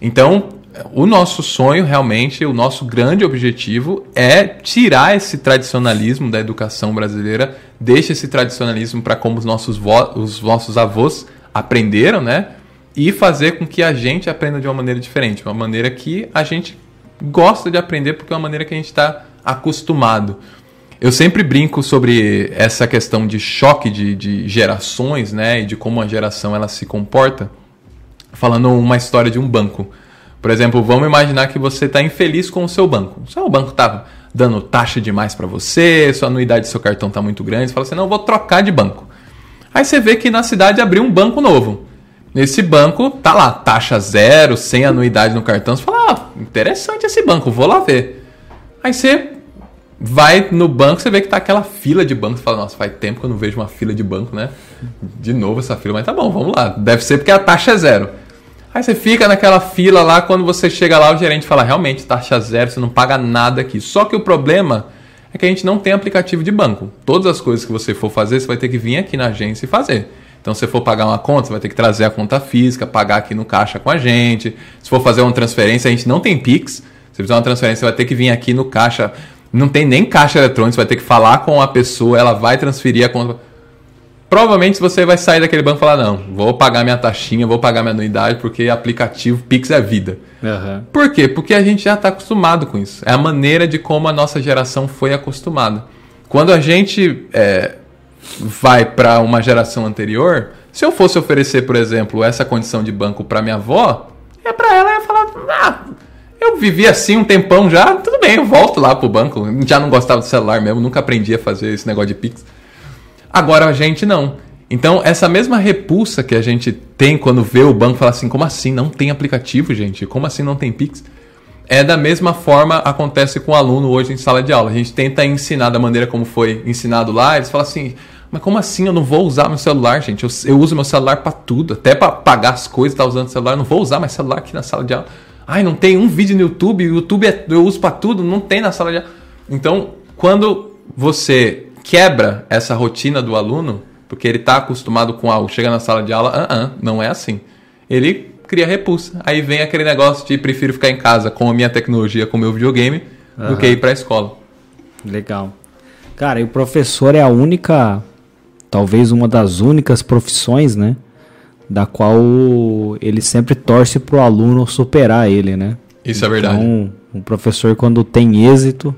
Então, o nosso sonho, realmente, o nosso grande objetivo é tirar esse tradicionalismo da educação brasileira, deixa esse tradicionalismo para como os nossos, os nossos avós aprenderam, né? E fazer com que a gente aprenda de uma maneira diferente, uma maneira que a gente gosta de aprender, porque é uma maneira que a gente está acostumado. Eu sempre brinco sobre essa questão de choque de, de gerações, né? E de como a geração ela se comporta. Falando uma história de um banco. Por exemplo, vamos imaginar que você está infeliz com o seu banco. O seu banco está dando taxa demais para você, sua anuidade do seu cartão está muito grande. Você fala assim, não, vou trocar de banco. Aí você vê que na cidade abriu um banco novo. Nesse banco tá lá, taxa zero, sem anuidade no cartão. Você fala, ah, interessante esse banco, vou lá ver. Aí você vai no banco, você vê que tá aquela fila de banco. Você fala, nossa, faz tempo que eu não vejo uma fila de banco, né? De novo essa fila, mas tá bom, vamos lá. Deve ser porque a taxa é zero. Aí você fica naquela fila lá, quando você chega lá, o gerente fala, realmente, taxa zero, você não paga nada aqui. Só que o problema é que a gente não tem aplicativo de banco. Todas as coisas que você for fazer, você vai ter que vir aqui na agência e fazer. Então, se for pagar uma conta, você vai ter que trazer a conta física, pagar aqui no caixa com a gente. Se for fazer uma transferência, a gente não tem Pix. Se fizer uma transferência, você vai ter que vir aqui no caixa não tem nem caixa eletrônica, você vai ter que falar com a pessoa, ela vai transferir a conta. Provavelmente você vai sair daquele banco e falar: não, vou pagar minha taxinha, vou pagar minha anuidade, porque aplicativo Pix é vida. Uhum. Por quê? Porque a gente já está acostumado com isso. É a maneira de como a nossa geração foi acostumada. Quando a gente é, vai para uma geração anterior, se eu fosse oferecer, por exemplo, essa condição de banco para minha avó, é para ela ia falar: ah, eu vivi assim um tempão já, tudo bem, eu volto lá pro banco. Já não gostava do celular mesmo, nunca aprendi a fazer esse negócio de Pix. Agora a gente não. Então, essa mesma repulsa que a gente tem quando vê o banco falar assim, como assim não tem aplicativo, gente? Como assim não tem Pix? É da mesma forma acontece com o aluno hoje em sala de aula. A gente tenta ensinar da maneira como foi ensinado lá, eles falam assim, mas como assim eu não vou usar meu celular, gente? Eu, eu uso meu celular para tudo, até para pagar as coisas, tá usando o celular, eu não vou usar mais celular aqui na sala de aula. Ai, não tem um vídeo no YouTube, o YouTube é, eu uso para tudo, não tem na sala de aula. Então, quando você quebra essa rotina do aluno, porque ele está acostumado com algo, chega na sala de aula, uh -uh, não é assim. Ele cria repulsa. Aí vem aquele negócio de prefiro ficar em casa com a minha tecnologia, com o meu videogame, uhum. do que ir para a escola. Legal. Cara, e o professor é a única, talvez uma das únicas profissões, né? da qual ele sempre torce para o aluno superar ele, né? Isso é verdade. Então, o professor, quando tem êxito,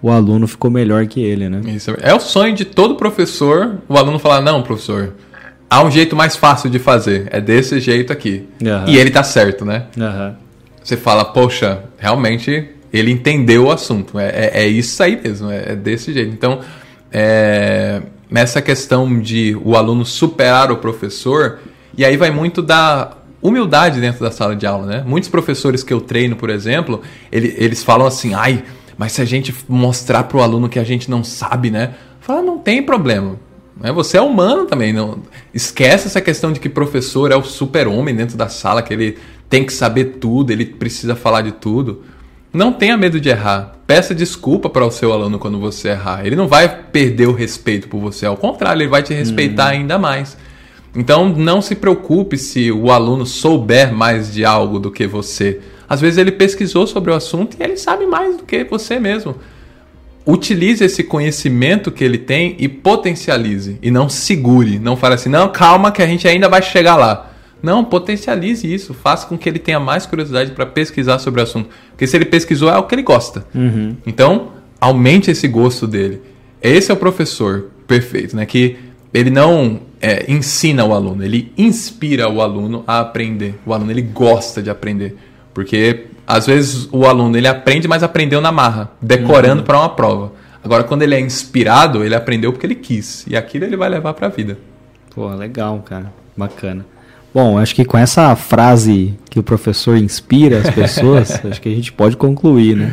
o aluno ficou melhor que ele, né? Isso é, é o sonho de todo professor, o aluno falar, não, professor, há um jeito mais fácil de fazer, é desse jeito aqui. Uhum. E ele tá certo, né? Uhum. Você fala, poxa, realmente ele entendeu o assunto, é, é, é isso aí mesmo, é, é desse jeito. Então, é, essa questão de o aluno superar o professor, e aí vai muito da humildade dentro da sala de aula, né? Muitos professores que eu treino, por exemplo, ele, eles falam assim, ai, mas se a gente mostrar para o aluno que a gente não sabe, né? Fala, não tem problema. Né? Você é humano também. Não... Esquece essa questão de que professor é o super-homem dentro da sala, que ele tem que saber tudo, ele precisa falar de tudo. Não tenha medo de errar. Peça desculpa para o seu aluno quando você errar. Ele não vai perder o respeito por você, ao contrário, ele vai te respeitar uhum. ainda mais. Então não se preocupe se o aluno souber mais de algo do que você. Às vezes ele pesquisou sobre o assunto e ele sabe mais do que você mesmo. Utilize esse conhecimento que ele tem e potencialize. E não segure. Não fale assim, não, calma que a gente ainda vai chegar lá. Não, potencialize isso. Faça com que ele tenha mais curiosidade para pesquisar sobre o assunto. Porque se ele pesquisou, é o que ele gosta. Uhum. Então, aumente esse gosto dele. Esse é o professor perfeito, né? Que ele não é, ensina o aluno, ele inspira o aluno a aprender. O aluno ele gosta de aprender, porque às vezes o aluno ele aprende, mas aprendeu na marra, decorando uhum. para uma prova. Agora quando ele é inspirado, ele aprendeu porque ele quis e aquilo ele vai levar para a vida. Pô, legal, cara, bacana. Bom, acho que com essa frase que o professor inspira as pessoas, acho que a gente pode concluir, né?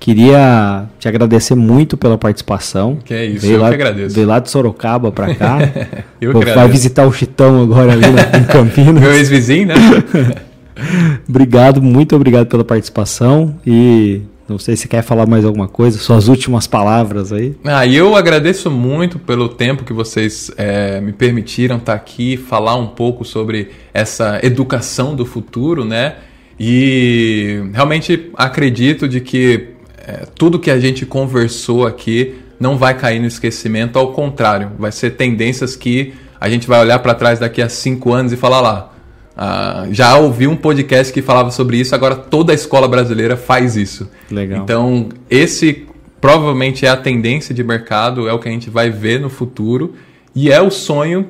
Queria te agradecer muito pela participação. Que é isso, veio eu lá, que agradeço. Veio lá de Sorocaba para cá. eu Pô, Vai visitar o Chitão agora ali em Campinas. Meu ex-vizinho, né? obrigado, muito obrigado pela participação e não sei se quer falar mais alguma coisa, suas últimas palavras aí. Ah, eu agradeço muito pelo tempo que vocês é, me permitiram estar aqui, falar um pouco sobre essa educação do futuro, né? E realmente acredito de que é, tudo que a gente conversou aqui não vai cair no esquecimento, ao contrário, vai ser tendências que a gente vai olhar para trás daqui a cinco anos e falar lá. Ah, já ouvi um podcast que falava sobre isso, agora toda a escola brasileira faz isso. Legal. Então, esse provavelmente é a tendência de mercado, é o que a gente vai ver no futuro e é o sonho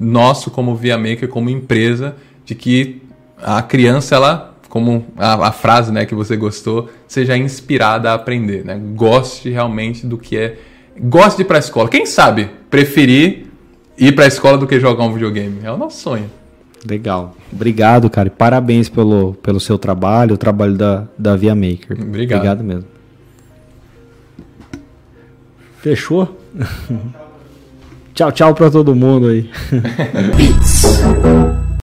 nosso como Via Maker, como empresa, de que a criança ela como a, a, frase né, que você gostou, seja inspirada a aprender. Né? Goste realmente do que é. Goste de ir para a escola. Quem sabe preferir ir para a escola do que jogar um videogame? É o nosso sonho. Legal. Obrigado, cara. E parabéns pelo, pelo seu trabalho, o trabalho da, da Via Maker. Obrigado. Obrigado mesmo. Fechou? tchau, tchau para todo mundo aí.